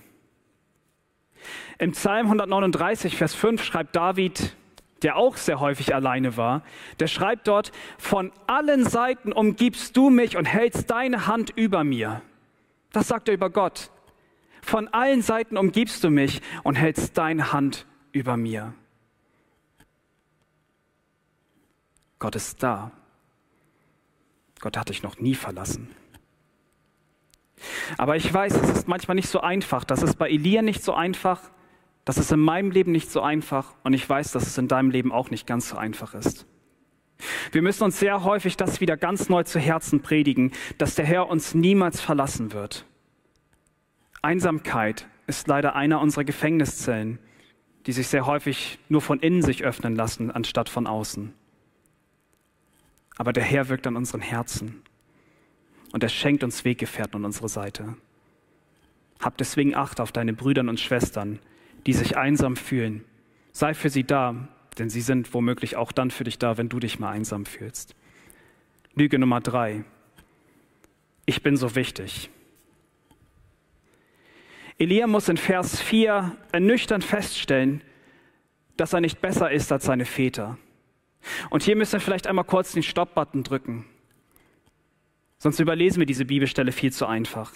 Speaker 1: Im Psalm 139, Vers 5 schreibt David, der auch sehr häufig alleine war, der schreibt dort, von allen Seiten umgibst du mich und hältst deine Hand über mir. Das sagt er über Gott. Von allen Seiten umgibst du mich und hältst deine Hand über mir. Gott ist da. Gott hat dich noch nie verlassen. Aber ich weiß, es ist manchmal nicht so einfach. Das ist bei Elia nicht so einfach. Das ist in meinem Leben nicht so einfach. Und ich weiß, dass es in deinem Leben auch nicht ganz so einfach ist. Wir müssen uns sehr häufig das wieder ganz neu zu Herzen predigen, dass der Herr uns niemals verlassen wird. Einsamkeit ist leider einer unserer Gefängniszellen, die sich sehr häufig nur von innen sich öffnen lassen, anstatt von außen. Aber der Herr wirkt an unseren Herzen und er schenkt uns Weggefährten an unsere Seite. Hab deswegen Acht auf deine Brüder und Schwestern, die sich einsam fühlen. Sei für sie da, denn sie sind womöglich auch dann für dich da, wenn du dich mal einsam fühlst. Lüge Nummer drei. Ich bin so wichtig. Elia muss in Vers 4 ernüchternd feststellen, dass er nicht besser ist als seine Väter. Und hier müssen wir vielleicht einmal kurz den Stopp-Button drücken. Sonst überlesen wir diese Bibelstelle viel zu einfach.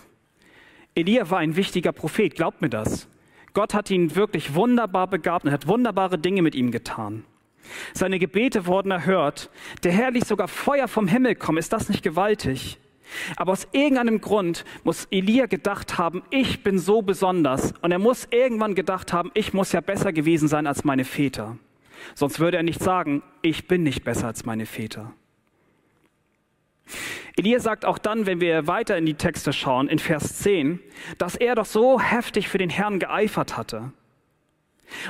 Speaker 1: Elia war ein wichtiger Prophet, glaubt mir das. Gott hat ihn wirklich wunderbar begabt und hat wunderbare Dinge mit ihm getan. Seine Gebete wurden erhört. Der Herr ließ sogar Feuer vom Himmel kommen. Ist das nicht gewaltig? Aber aus irgendeinem Grund muss Elia gedacht haben, ich bin so besonders. Und er muss irgendwann gedacht haben, ich muss ja besser gewesen sein als meine Väter. Sonst würde er nicht sagen, ich bin nicht besser als meine Väter. Elia sagt auch dann, wenn wir weiter in die Texte schauen, in Vers 10, dass er doch so heftig für den Herrn geeifert hatte.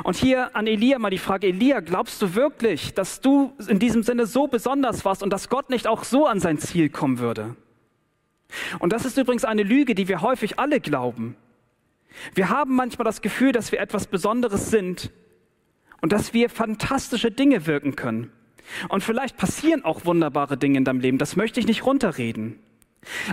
Speaker 1: Und hier an Elia mal die Frage, Elia, glaubst du wirklich, dass du in diesem Sinne so besonders warst und dass Gott nicht auch so an sein Ziel kommen würde? Und das ist übrigens eine Lüge, die wir häufig alle glauben. Wir haben manchmal das Gefühl, dass wir etwas Besonderes sind und dass wir fantastische Dinge wirken können. Und vielleicht passieren auch wunderbare Dinge in deinem Leben, das möchte ich nicht runterreden.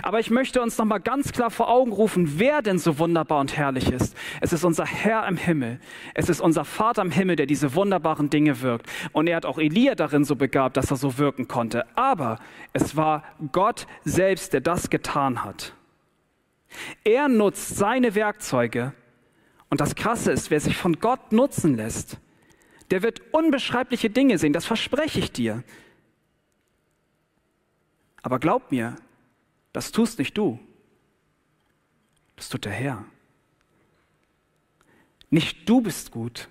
Speaker 1: Aber ich möchte uns nochmal ganz klar vor Augen rufen, wer denn so wunderbar und herrlich ist. Es ist unser Herr im Himmel. Es ist unser Vater im Himmel, der diese wunderbaren Dinge wirkt. Und er hat auch Elia darin so begabt, dass er so wirken konnte. Aber es war Gott selbst, der das getan hat. Er nutzt seine Werkzeuge. Und das Krasse ist, wer sich von Gott nutzen lässt, der wird unbeschreibliche Dinge sehen, das verspreche ich dir. Aber glaub mir, das tust nicht du. Das tut der Herr. Nicht du bist gut,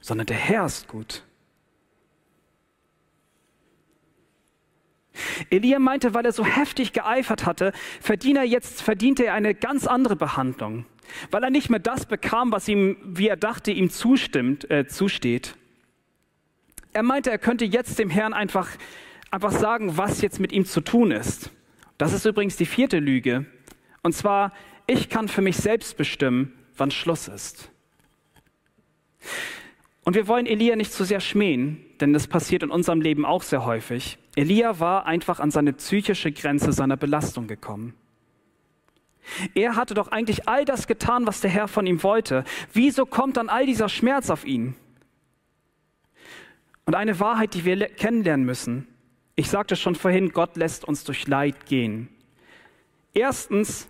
Speaker 1: sondern der Herr ist gut. Elia meinte, weil er so heftig geeifert hatte, verdient er jetzt, verdiente er eine ganz andere Behandlung, weil er nicht mehr das bekam, was ihm, wie er dachte, ihm zustimmt, äh, zusteht. Er meinte, er könnte jetzt dem Herrn einfach, einfach sagen, was jetzt mit ihm zu tun ist. Das ist übrigens die vierte Lüge. Und zwar, ich kann für mich selbst bestimmen, wann Schluss ist. Und wir wollen Elia nicht zu sehr schmähen, denn das passiert in unserem Leben auch sehr häufig. Elia war einfach an seine psychische Grenze seiner Belastung gekommen. Er hatte doch eigentlich all das getan, was der Herr von ihm wollte. Wieso kommt dann all dieser Schmerz auf ihn? Und eine Wahrheit, die wir kennenlernen müssen. Ich sagte schon vorhin, Gott lässt uns durch Leid gehen. Erstens,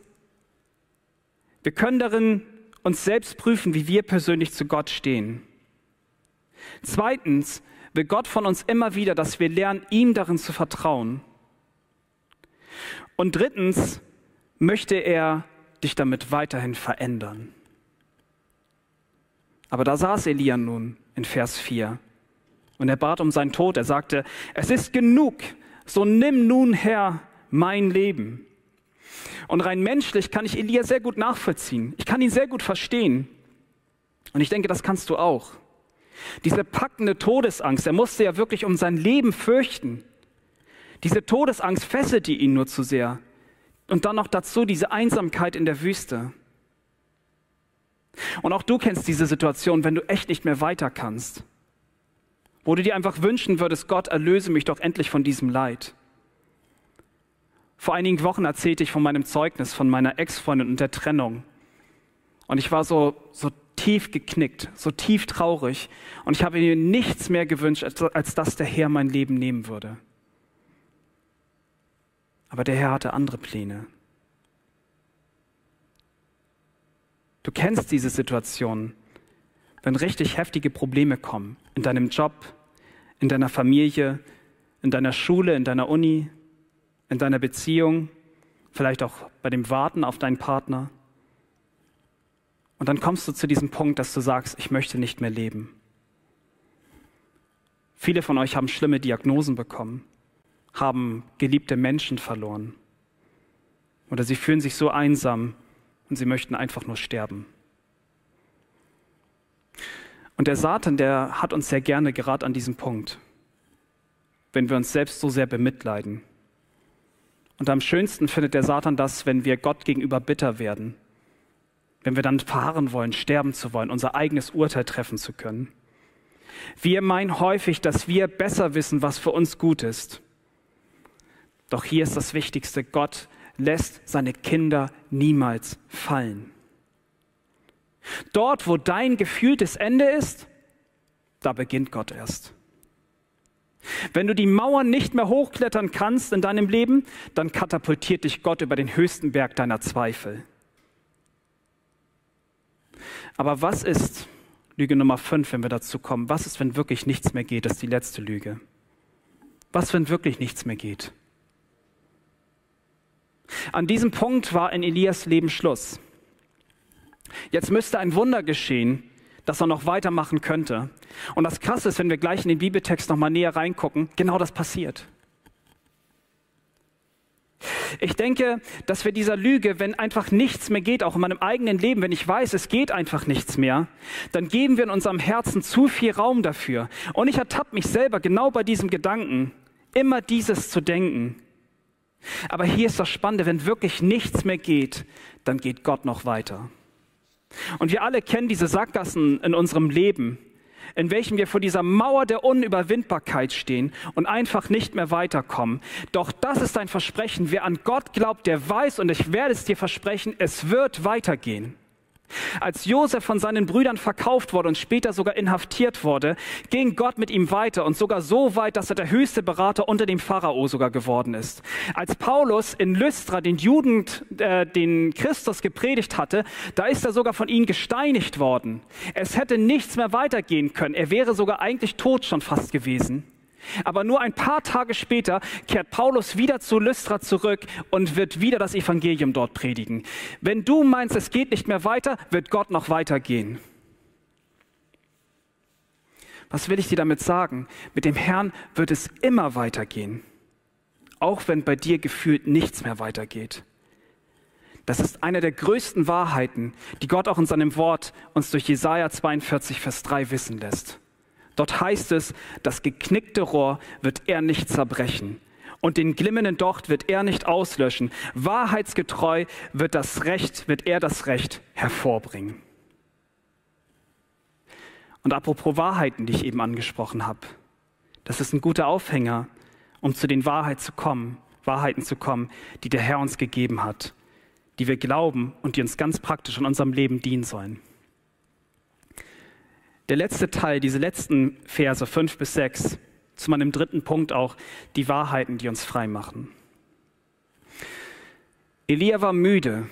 Speaker 1: wir können darin uns selbst prüfen, wie wir persönlich zu Gott stehen. Zweitens will Gott von uns immer wieder, dass wir lernen, ihm darin zu vertrauen. Und drittens möchte er dich damit weiterhin verändern. Aber da saß Elia nun in Vers 4 und er bat um seinen Tod. Er sagte, es ist genug, so nimm nun Herr mein Leben. Und rein menschlich kann ich Elia sehr gut nachvollziehen. Ich kann ihn sehr gut verstehen. Und ich denke, das kannst du auch. Diese packende Todesangst, er musste ja wirklich um sein Leben fürchten. Diese Todesangst fesselte ihn nur zu sehr. Und dann noch dazu diese Einsamkeit in der Wüste. Und auch du kennst diese Situation, wenn du echt nicht mehr weiter kannst. Wo du dir einfach wünschen würdest, Gott, erlöse mich doch endlich von diesem Leid. Vor einigen Wochen erzählte ich von meinem Zeugnis, von meiner Ex-Freundin und der Trennung. Und ich war so, so tief geknickt, so tief traurig. Und ich habe mir nichts mehr gewünscht, als, als dass der Herr mein Leben nehmen würde. Aber der Herr hatte andere Pläne. Du kennst diese Situation, wenn richtig heftige Probleme kommen, in deinem Job, in deiner Familie, in deiner Schule, in deiner Uni, in deiner Beziehung, vielleicht auch bei dem Warten auf deinen Partner. Und dann kommst du zu diesem Punkt, dass du sagst, ich möchte nicht mehr leben. Viele von euch haben schlimme Diagnosen bekommen, haben geliebte Menschen verloren. Oder sie fühlen sich so einsam und sie möchten einfach nur sterben. Und der Satan, der hat uns sehr gerne gerade an diesem Punkt, wenn wir uns selbst so sehr bemitleiden. Und am schönsten findet der Satan das, wenn wir Gott gegenüber bitter werden wenn wir dann fahren wollen, sterben zu wollen, unser eigenes Urteil treffen zu können. Wir meinen häufig, dass wir besser wissen, was für uns gut ist. Doch hier ist das Wichtigste, Gott lässt seine Kinder niemals fallen. Dort, wo dein gefühltes Ende ist, da beginnt Gott erst. Wenn du die Mauern nicht mehr hochklettern kannst in deinem Leben, dann katapultiert dich Gott über den höchsten Berg deiner Zweifel. Aber was ist, Lüge Nummer 5, wenn wir dazu kommen, was ist, wenn wirklich nichts mehr geht? Das ist die letzte Lüge. Was, wenn wirklich nichts mehr geht? An diesem Punkt war in Elias Leben Schluss. Jetzt müsste ein Wunder geschehen, dass er noch weitermachen könnte. Und das Krasse ist, wenn wir gleich in den Bibeltext nochmal näher reingucken, genau das passiert. Ich denke, dass wir dieser Lüge, wenn einfach nichts mehr geht, auch in meinem eigenen Leben, wenn ich weiß, es geht einfach nichts mehr, dann geben wir in unserem Herzen zu viel Raum dafür. Und ich ertappe mich selber genau bei diesem Gedanken, immer dieses zu denken. Aber hier ist das Spannende, wenn wirklich nichts mehr geht, dann geht Gott noch weiter. Und wir alle kennen diese Sackgassen in unserem Leben in welchem wir vor dieser Mauer der Unüberwindbarkeit stehen und einfach nicht mehr weiterkommen. Doch das ist ein Versprechen. Wer an Gott glaubt, der weiß, und ich werde es dir versprechen, es wird weitergehen. Als Josef von seinen Brüdern verkauft wurde und später sogar inhaftiert wurde, ging Gott mit ihm weiter und sogar so weit, dass er der höchste Berater unter dem Pharao sogar geworden ist. Als Paulus in Lystra den Juden, äh, den Christus gepredigt hatte, da ist er sogar von ihnen gesteinigt worden. Es hätte nichts mehr weitergehen können. Er wäre sogar eigentlich tot schon fast gewesen. Aber nur ein paar Tage später kehrt Paulus wieder zu Lystra zurück und wird wieder das Evangelium dort predigen. Wenn du meinst, es geht nicht mehr weiter, wird Gott noch weitergehen. Was will ich dir damit sagen? Mit dem Herrn wird es immer weitergehen, auch wenn bei dir gefühlt nichts mehr weitergeht. Das ist eine der größten Wahrheiten, die Gott auch in seinem Wort uns durch Jesaja 42, Vers 3 wissen lässt. Dort heißt es, das geknickte Rohr wird er nicht zerbrechen und den glimmenden Docht wird er nicht auslöschen. Wahrheitsgetreu wird das Recht, wird er das Recht hervorbringen. Und apropos Wahrheiten, die ich eben angesprochen habe, das ist ein guter Aufhänger, um zu den Wahrheiten zu kommen, Wahrheiten zu kommen, die der Herr uns gegeben hat, die wir glauben und die uns ganz praktisch in unserem Leben dienen sollen. Der letzte Teil, diese letzten Verse, fünf bis sechs, zu meinem dritten Punkt auch, die Wahrheiten, die uns frei machen. Elia war müde,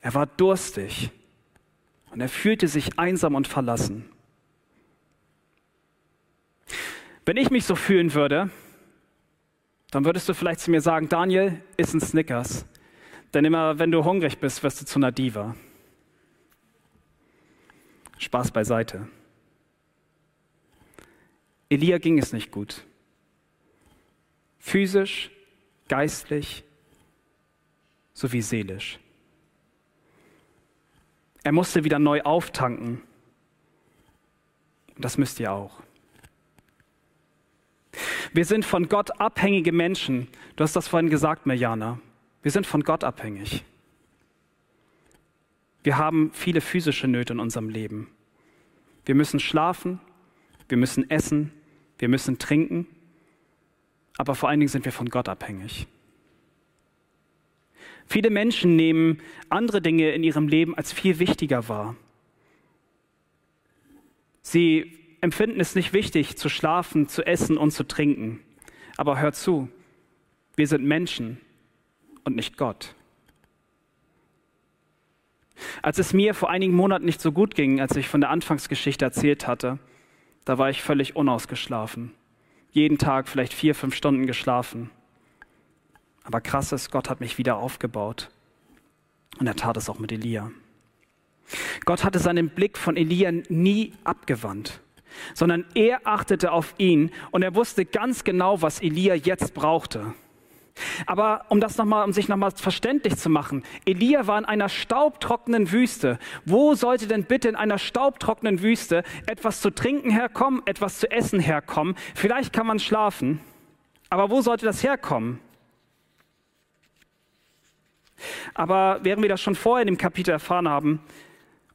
Speaker 1: er war durstig und er fühlte sich einsam und verlassen. Wenn ich mich so fühlen würde, dann würdest du vielleicht zu mir sagen, Daniel, iss ein Snickers. Denn immer wenn du hungrig bist, wirst du zu einer Diva. Spaß beiseite. Elia ging es nicht gut. Physisch, geistlich sowie seelisch. Er musste wieder neu auftanken. Und das müsst ihr auch. Wir sind von Gott abhängige Menschen. Du hast das vorhin gesagt, Mirjana. Wir sind von Gott abhängig. Wir haben viele physische Nöte in unserem Leben. Wir müssen schlafen, wir müssen essen, wir müssen trinken, aber vor allen Dingen sind wir von Gott abhängig. Viele Menschen nehmen andere Dinge in ihrem Leben als viel wichtiger wahr. Sie empfinden es nicht wichtig, zu schlafen, zu essen und zu trinken. Aber hör zu, wir sind Menschen und nicht Gott. Als es mir vor einigen Monaten nicht so gut ging, als ich von der Anfangsgeschichte erzählt hatte, da war ich völlig unausgeschlafen. Jeden Tag vielleicht vier, fünf Stunden geschlafen. Aber krass ist, Gott hat mich wieder aufgebaut. Und er tat es auch mit Elia. Gott hatte seinen Blick von Elia nie abgewandt, sondern er achtete auf ihn und er wusste ganz genau, was Elia jetzt brauchte. Aber um das nochmal, um sich nochmal verständlich zu machen, Elia war in einer staubtrockenen Wüste. Wo sollte denn bitte in einer staubtrockenen Wüste etwas zu trinken herkommen, etwas zu essen herkommen? Vielleicht kann man schlafen, aber wo sollte das herkommen? Aber während wir das schon vorher in dem Kapitel erfahren haben,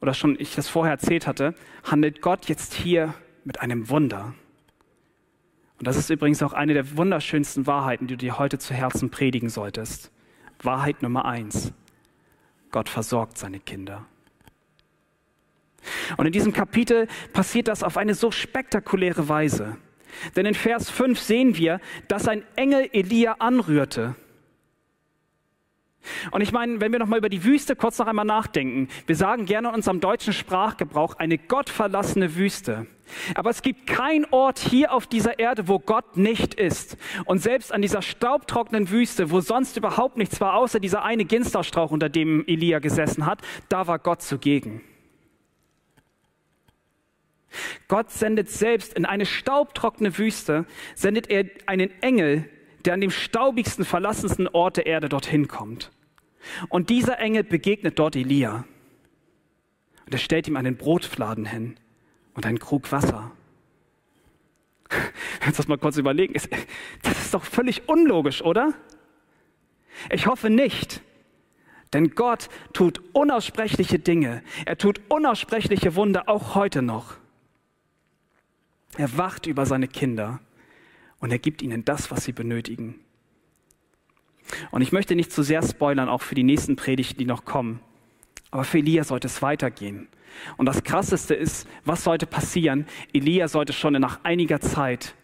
Speaker 1: oder schon ich das vorher erzählt hatte, handelt Gott jetzt hier mit einem Wunder. Und das ist übrigens auch eine der wunderschönsten Wahrheiten, die du dir heute zu Herzen predigen solltest. Wahrheit Nummer eins. Gott versorgt seine Kinder. Und in diesem Kapitel passiert das auf eine so spektakuläre Weise. Denn in Vers 5 sehen wir, dass ein Engel Elia anrührte und ich meine, wenn wir noch mal über die Wüste kurz noch einmal nachdenken, wir sagen gerne in unserem deutschen Sprachgebrauch eine gottverlassene Wüste. Aber es gibt keinen Ort hier auf dieser Erde, wo Gott nicht ist. Und selbst an dieser staubtrockenen Wüste, wo sonst überhaupt nichts war, außer dieser eine Ginsterstrauch, unter dem Elia gesessen hat, da war Gott zugegen. Gott sendet selbst in eine staubtrockene Wüste, sendet er einen Engel, der an dem staubigsten, verlassensten Ort der Erde dorthin kommt. Und dieser Engel begegnet dort Elia. Und er stellt ihm einen Brotfladen hin und einen Krug Wasser. Jetzt das mal kurz überlegen. Das ist doch völlig unlogisch, oder? Ich hoffe nicht. Denn Gott tut unaussprechliche Dinge. Er tut unaussprechliche Wunder auch heute noch. Er wacht über seine Kinder und er gibt ihnen das, was sie benötigen. Und ich möchte nicht zu sehr spoilern, auch für die nächsten Predigten, die noch kommen. Aber für Elia sollte es weitergehen. Und das Krasseste ist, was sollte passieren? Elia sollte schon nach einiger Zeit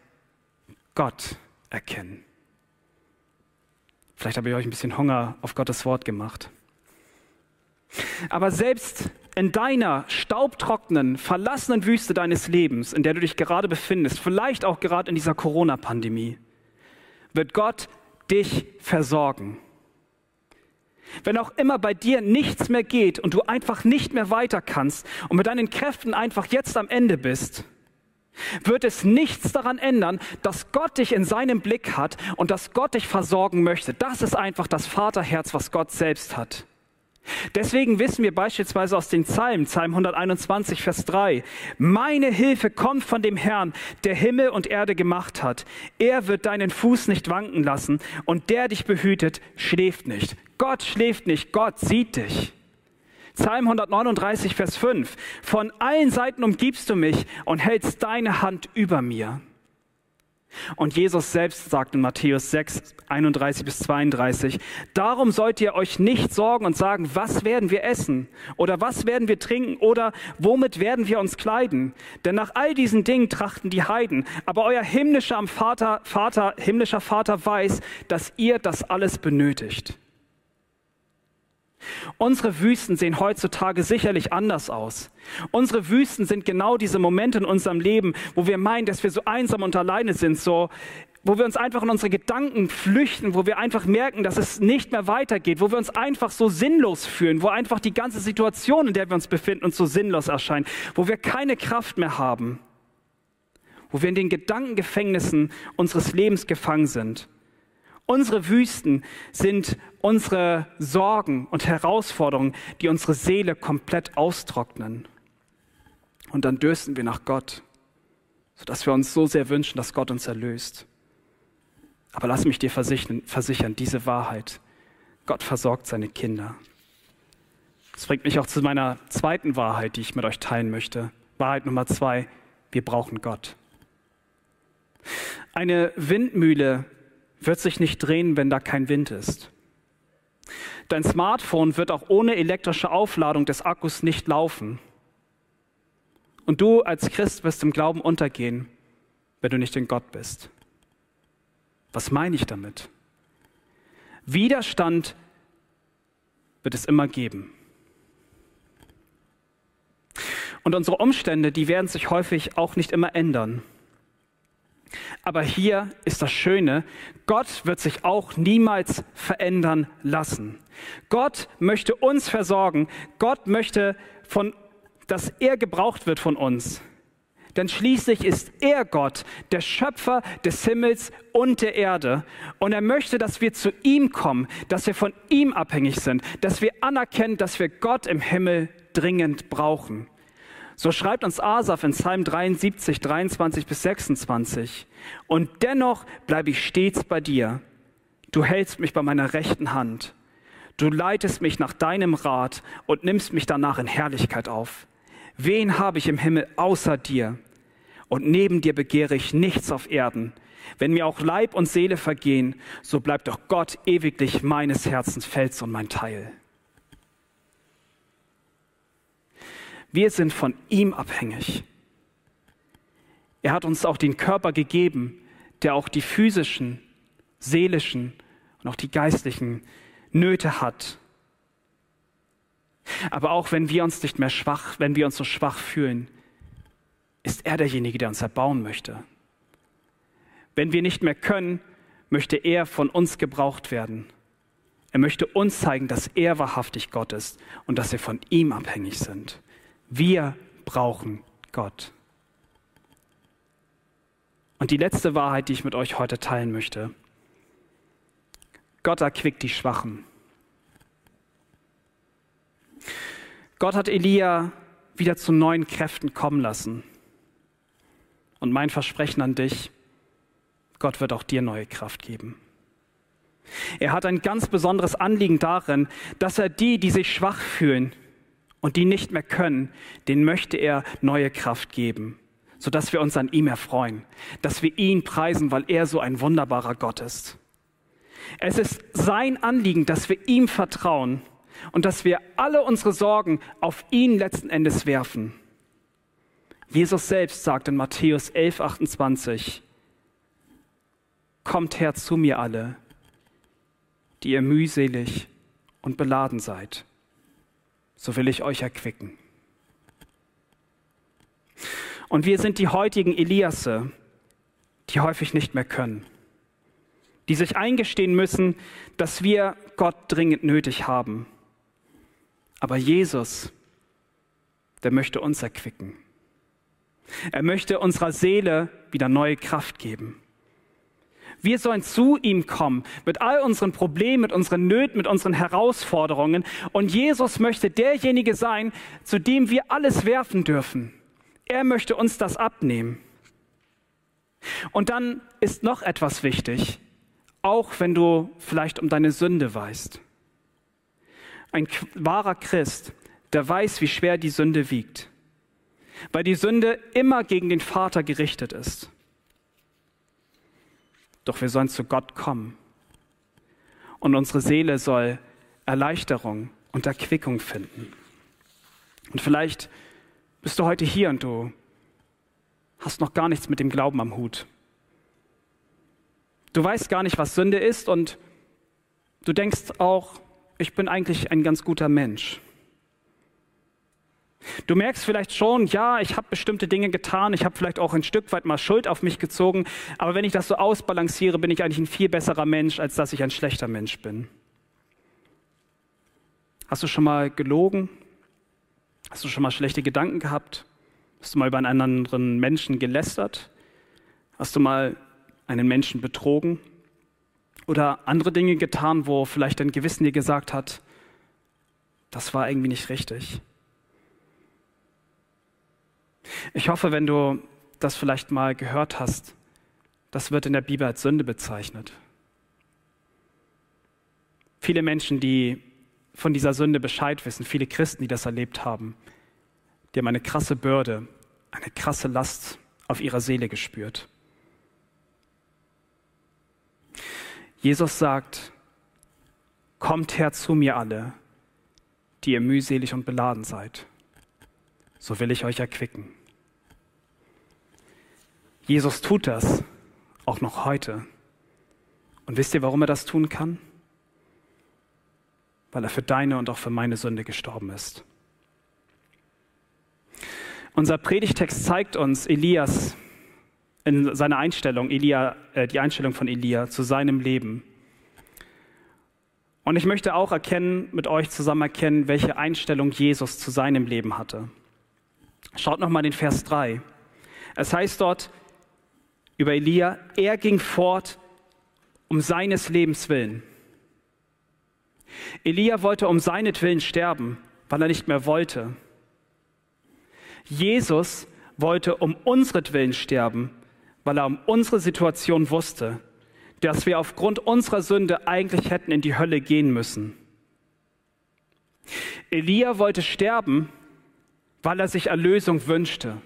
Speaker 1: Gott erkennen. Vielleicht habe ich euch ein bisschen Hunger auf Gottes Wort gemacht. Aber selbst in deiner staubtrockenen, verlassenen Wüste deines Lebens, in der du dich gerade befindest, vielleicht auch gerade in dieser Corona-Pandemie, wird Gott dich versorgen. Wenn auch immer bei dir nichts mehr geht und du einfach nicht mehr weiter kannst und mit deinen Kräften einfach jetzt am Ende bist, wird es nichts daran ändern, dass Gott dich in seinem Blick hat und dass Gott dich versorgen möchte. Das ist einfach das Vaterherz, was Gott selbst hat. Deswegen wissen wir beispielsweise aus den Psalmen, Psalm 121, Vers 3, meine Hilfe kommt von dem Herrn, der Himmel und Erde gemacht hat. Er wird deinen Fuß nicht wanken lassen und der dich behütet, schläft nicht. Gott schläft nicht, Gott sieht dich. Psalm 139, Vers 5, von allen Seiten umgibst du mich und hältst deine Hand über mir. Und Jesus selbst sagt in Matthäus 6, 31 bis 32, darum sollt ihr euch nicht sorgen und sagen, was werden wir essen oder was werden wir trinken oder womit werden wir uns kleiden? Denn nach all diesen Dingen trachten die Heiden, aber euer himmlischer Vater, Vater, himmlischer Vater weiß, dass ihr das alles benötigt. Unsere Wüsten sehen heutzutage sicherlich anders aus. Unsere Wüsten sind genau diese Momente in unserem Leben, wo wir meinen, dass wir so einsam und alleine sind, so wo wir uns einfach in unsere Gedanken flüchten, wo wir einfach merken, dass es nicht mehr weitergeht, wo wir uns einfach so sinnlos fühlen, wo einfach die ganze Situation, in der wir uns befinden, uns so sinnlos erscheint, wo wir keine Kraft mehr haben, wo wir in den Gedankengefängnissen unseres Lebens gefangen sind. Unsere Wüsten sind unsere Sorgen und Herausforderungen, die unsere Seele komplett austrocknen. Und dann dürsten wir nach Gott, sodass wir uns so sehr wünschen, dass Gott uns erlöst. Aber lass mich dir versichern, versichern diese Wahrheit. Gott versorgt seine Kinder. Das bringt mich auch zu meiner zweiten Wahrheit, die ich mit euch teilen möchte. Wahrheit Nummer zwei, wir brauchen Gott. Eine Windmühle wird sich nicht drehen, wenn da kein Wind ist. Dein Smartphone wird auch ohne elektrische Aufladung des Akkus nicht laufen. Und du als Christ wirst im Glauben untergehen, wenn du nicht in Gott bist. Was meine ich damit? Widerstand wird es immer geben. Und unsere Umstände, die werden sich häufig auch nicht immer ändern. Aber hier ist das Schöne, Gott wird sich auch niemals verändern lassen. Gott möchte uns versorgen. Gott möchte, von, dass er gebraucht wird von uns. Denn schließlich ist er Gott, der Schöpfer des Himmels und der Erde. Und er möchte, dass wir zu ihm kommen, dass wir von ihm abhängig sind, dass wir anerkennen, dass wir Gott im Himmel dringend brauchen. So schreibt uns Asaf in Psalm 73, 23 bis 26. Und dennoch bleibe ich stets bei dir. Du hältst mich bei meiner rechten Hand. Du leitest mich nach deinem Rat und nimmst mich danach in Herrlichkeit auf. Wen habe ich im Himmel außer dir? Und neben dir begehre ich nichts auf Erden. Wenn mir auch Leib und Seele vergehen, so bleibt doch Gott ewiglich meines Herzens Fels und mein Teil. Wir sind von ihm abhängig. Er hat uns auch den Körper gegeben, der auch die physischen, seelischen und auch die geistlichen Nöte hat. Aber auch wenn wir uns nicht mehr schwach, wenn wir uns so schwach fühlen, ist er derjenige, der uns erbauen möchte. Wenn wir nicht mehr können, möchte er von uns gebraucht werden. Er möchte uns zeigen, dass er wahrhaftig Gott ist und dass wir von ihm abhängig sind. Wir brauchen Gott. Und die letzte Wahrheit, die ich mit euch heute teilen möchte. Gott erquickt die Schwachen. Gott hat Elia wieder zu neuen Kräften kommen lassen. Und mein Versprechen an dich, Gott wird auch dir neue Kraft geben. Er hat ein ganz besonderes Anliegen darin, dass er die, die sich schwach fühlen, und die nicht mehr können, denen möchte er neue Kraft geben, sodass wir uns an ihm erfreuen, dass wir ihn preisen, weil er so ein wunderbarer Gott ist. Es ist sein Anliegen, dass wir ihm vertrauen und dass wir alle unsere Sorgen auf ihn letzten Endes werfen. Jesus selbst sagt in Matthäus 11, 28, Kommt her zu mir alle, die ihr mühselig und beladen seid so will ich euch erquicken. Und wir sind die heutigen Eliasse, die häufig nicht mehr können, die sich eingestehen müssen, dass wir Gott dringend nötig haben. Aber Jesus, der möchte uns erquicken. Er möchte unserer Seele wieder neue Kraft geben. Wir sollen zu ihm kommen mit all unseren Problemen, mit unseren Nöten, mit unseren Herausforderungen. Und Jesus möchte derjenige sein, zu dem wir alles werfen dürfen. Er möchte uns das abnehmen. Und dann ist noch etwas wichtig, auch wenn du vielleicht um deine Sünde weißt. Ein wahrer Christ, der weiß, wie schwer die Sünde wiegt, weil die Sünde immer gegen den Vater gerichtet ist. Doch wir sollen zu Gott kommen. Und unsere Seele soll Erleichterung und Erquickung finden. Und vielleicht bist du heute hier und du hast noch gar nichts mit dem Glauben am Hut. Du weißt gar nicht, was Sünde ist und du denkst auch, ich bin eigentlich ein ganz guter Mensch. Du merkst vielleicht schon, ja, ich habe bestimmte Dinge getan, ich habe vielleicht auch ein Stück weit mal Schuld auf mich gezogen, aber wenn ich das so ausbalanciere, bin ich eigentlich ein viel besserer Mensch, als dass ich ein schlechter Mensch bin. Hast du schon mal gelogen? Hast du schon mal schlechte Gedanken gehabt? Hast du mal über einen anderen Menschen gelästert? Hast du mal einen Menschen betrogen? Oder andere Dinge getan, wo vielleicht dein Gewissen dir gesagt hat, das war irgendwie nicht richtig? Ich hoffe, wenn du das vielleicht mal gehört hast, das wird in der Bibel als Sünde bezeichnet. Viele Menschen, die von dieser Sünde Bescheid wissen, viele Christen, die das erlebt haben, die haben eine krasse Bürde, eine krasse Last auf ihrer Seele gespürt. Jesus sagt, kommt her zu mir alle, die ihr mühselig und beladen seid so will ich euch erquicken. Jesus tut das auch noch heute. Und wisst ihr, warum er das tun kann? Weil er für deine und auch für meine Sünde gestorben ist. Unser Predigtext zeigt uns Elias in seiner Einstellung, Elia, äh, die Einstellung von Elia zu seinem Leben. Und ich möchte auch erkennen, mit euch zusammen erkennen, welche Einstellung Jesus zu seinem Leben hatte. Schaut nochmal den Vers 3. Es heißt dort über Elia, er ging fort um seines Lebens willen. Elia wollte um seinetwillen sterben, weil er nicht mehr wollte. Jesus wollte um unsretwillen sterben, weil er um unsere Situation wusste, dass wir aufgrund unserer Sünde eigentlich hätten in die Hölle gehen müssen. Elia wollte sterben, weil er sich Erlösung wünschte.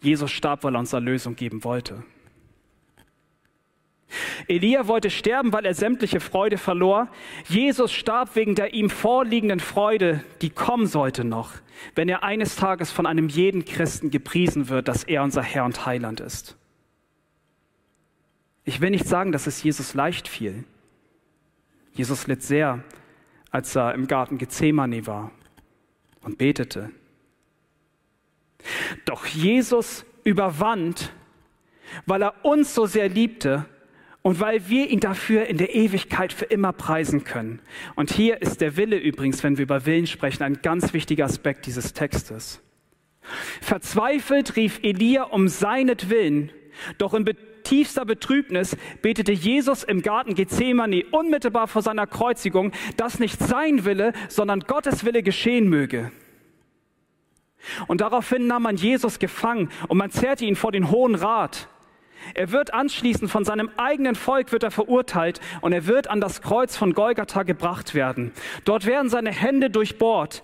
Speaker 1: Jesus starb, weil er uns Erlösung geben wollte. Elia wollte sterben, weil er sämtliche Freude verlor. Jesus starb wegen der ihm vorliegenden Freude, die kommen sollte noch, wenn er eines Tages von einem jeden Christen gepriesen wird, dass er unser Herr und Heiland ist. Ich will nicht sagen, dass es Jesus leicht fiel. Jesus litt sehr, als er im Garten Gethsemane war und betete. Doch Jesus überwand, weil er uns so sehr liebte und weil wir ihn dafür in der Ewigkeit für immer preisen können. Und hier ist der Wille übrigens, wenn wir über Willen sprechen, ein ganz wichtiger Aspekt dieses Textes. Verzweifelt rief Elia um seinetwillen, doch in tiefster Betrübnis betete Jesus im Garten Gethsemane unmittelbar vor seiner Kreuzigung, dass nicht sein Wille, sondern Gottes Wille geschehen möge. Und daraufhin nahm man Jesus gefangen und man zerrte ihn vor den Hohen Rat. Er wird anschließend von seinem eigenen Volk wird er verurteilt und er wird an das Kreuz von Golgatha gebracht werden. Dort werden seine Hände durchbohrt.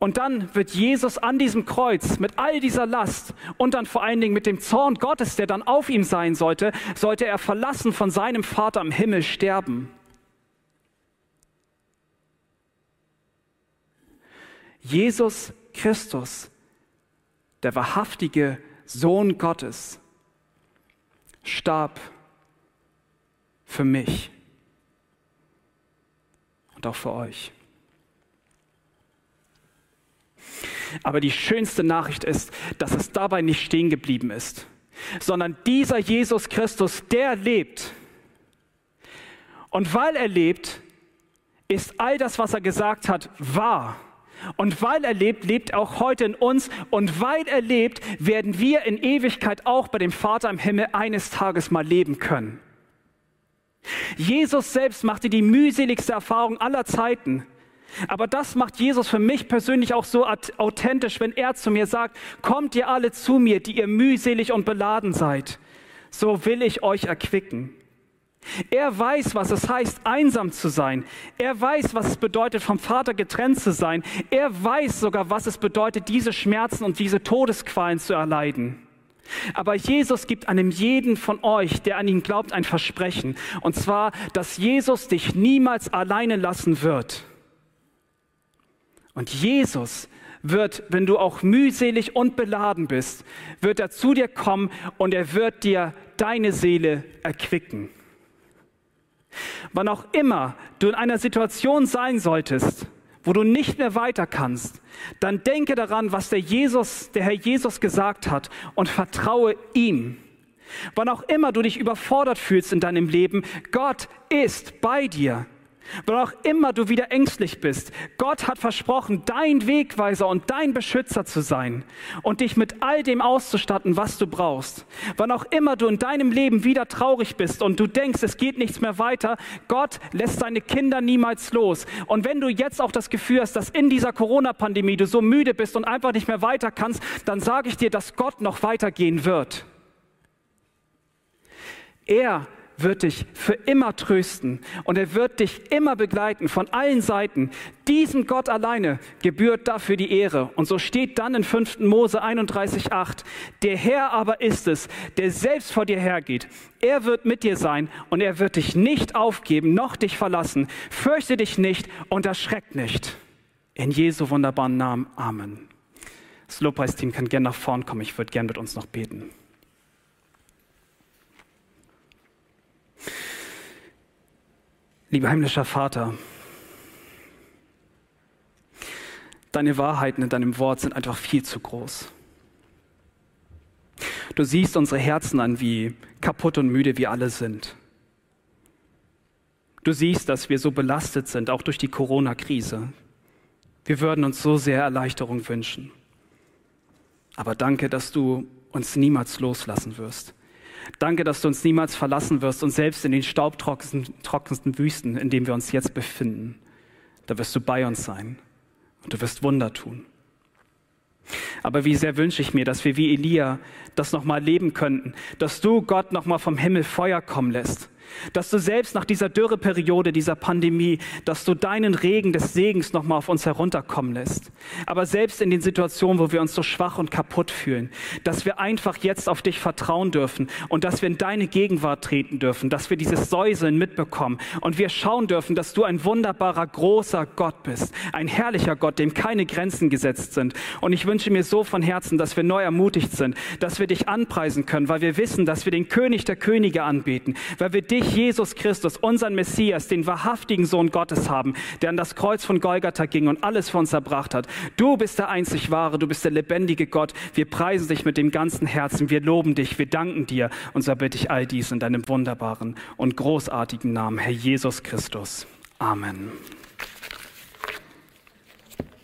Speaker 1: Und dann wird Jesus an diesem Kreuz mit all dieser Last und dann vor allen Dingen mit dem Zorn Gottes, der dann auf ihm sein sollte, sollte er verlassen von seinem Vater im Himmel sterben. Jesus Christus, der wahrhaftige Sohn Gottes, starb für mich und auch für euch. Aber die schönste Nachricht ist, dass es dabei nicht stehen geblieben ist, sondern dieser Jesus Christus, der lebt. Und weil er lebt, ist all das, was er gesagt hat, wahr. Und weil er lebt, lebt er auch heute in uns. Und weil er lebt, werden wir in Ewigkeit auch bei dem Vater im Himmel eines Tages mal leben können. Jesus selbst machte die mühseligste Erfahrung aller Zeiten. Aber das macht Jesus für mich persönlich auch so authentisch, wenn er zu mir sagt, kommt ihr alle zu mir, die ihr mühselig und beladen seid, so will ich euch erquicken. Er weiß, was es heißt, einsam zu sein. Er weiß, was es bedeutet, vom Vater getrennt zu sein. Er weiß sogar, was es bedeutet, diese Schmerzen und diese Todesqualen zu erleiden. Aber Jesus gibt einem jeden von euch, der an ihn glaubt, ein Versprechen. Und zwar, dass Jesus dich niemals alleine lassen wird. Und Jesus wird, wenn du auch mühselig und beladen bist, wird er zu dir kommen und er wird dir deine Seele erquicken. Wann auch immer du in einer Situation sein solltest, wo du nicht mehr weiter kannst, dann denke daran, was der Jesus, der Herr Jesus gesagt hat und vertraue ihm. Wann auch immer du dich überfordert fühlst in deinem Leben, Gott ist bei dir. Wann auch immer du wieder ängstlich bist, Gott hat versprochen, dein Wegweiser und dein Beschützer zu sein und dich mit all dem auszustatten, was du brauchst. Wann auch immer du in deinem Leben wieder traurig bist und du denkst, es geht nichts mehr weiter, Gott lässt seine Kinder niemals los. Und wenn du jetzt auch das Gefühl hast, dass in dieser Corona-Pandemie du so müde bist und einfach nicht mehr weiter kannst, dann sage ich dir, dass Gott noch weitergehen wird. Er wird dich für immer trösten und er wird dich immer begleiten von allen Seiten. Diesem Gott alleine gebührt dafür die Ehre. Und so steht dann in 5. Mose 31,8, der Herr aber ist es, der selbst vor dir hergeht. Er wird mit dir sein und er wird dich nicht aufgeben, noch dich verlassen. Fürchte dich nicht und erschreck nicht. In Jesu wunderbaren Namen. Amen. Das Lobpreisteam kann gerne nach vorn kommen. Ich würde gerne mit uns noch beten. Lieber himmlischer Vater, deine Wahrheiten in deinem Wort sind einfach viel zu groß. Du siehst unsere Herzen an, wie kaputt und müde wir alle sind. Du siehst, dass wir so belastet sind, auch durch die Corona-Krise. Wir würden uns so sehr Erleichterung wünschen. Aber danke, dass du uns niemals loslassen wirst. Danke, dass du uns niemals verlassen wirst und selbst in den staubtrockensten Wüsten, in denen wir uns jetzt befinden, da wirst du bei uns sein und du wirst Wunder tun. Aber wie sehr wünsche ich mir, dass wir wie Elia das nochmal leben könnten, dass du Gott nochmal vom Himmel Feuer kommen lässt, dass du selbst nach dieser Dürreperiode, dieser Pandemie, dass du deinen Regen des Segens nochmal auf uns herunterkommen lässt. Aber selbst in den Situationen, wo wir uns so schwach und kaputt fühlen, dass wir einfach jetzt auf dich vertrauen dürfen und dass wir in deine Gegenwart treten dürfen, dass wir dieses Säuseln mitbekommen und wir schauen dürfen, dass du ein wunderbarer, großer Gott bist, ein herrlicher Gott, dem keine Grenzen gesetzt sind. Und ich wünsche mir so von Herzen, dass wir neu ermutigt sind, dass wir dich anpreisen können, weil wir wissen, dass wir den König der Könige anbeten, weil wir dich dich, Jesus Christus, unseren Messias, den wahrhaftigen Sohn Gottes haben, der an das Kreuz von Golgatha ging und alles für uns erbracht hat. Du bist der einzig wahre, du bist der lebendige Gott. Wir preisen dich mit dem ganzen Herzen, wir loben dich, wir danken dir. Und so bitte ich all dies in deinem wunderbaren und großartigen Namen, Herr Jesus Christus. Amen.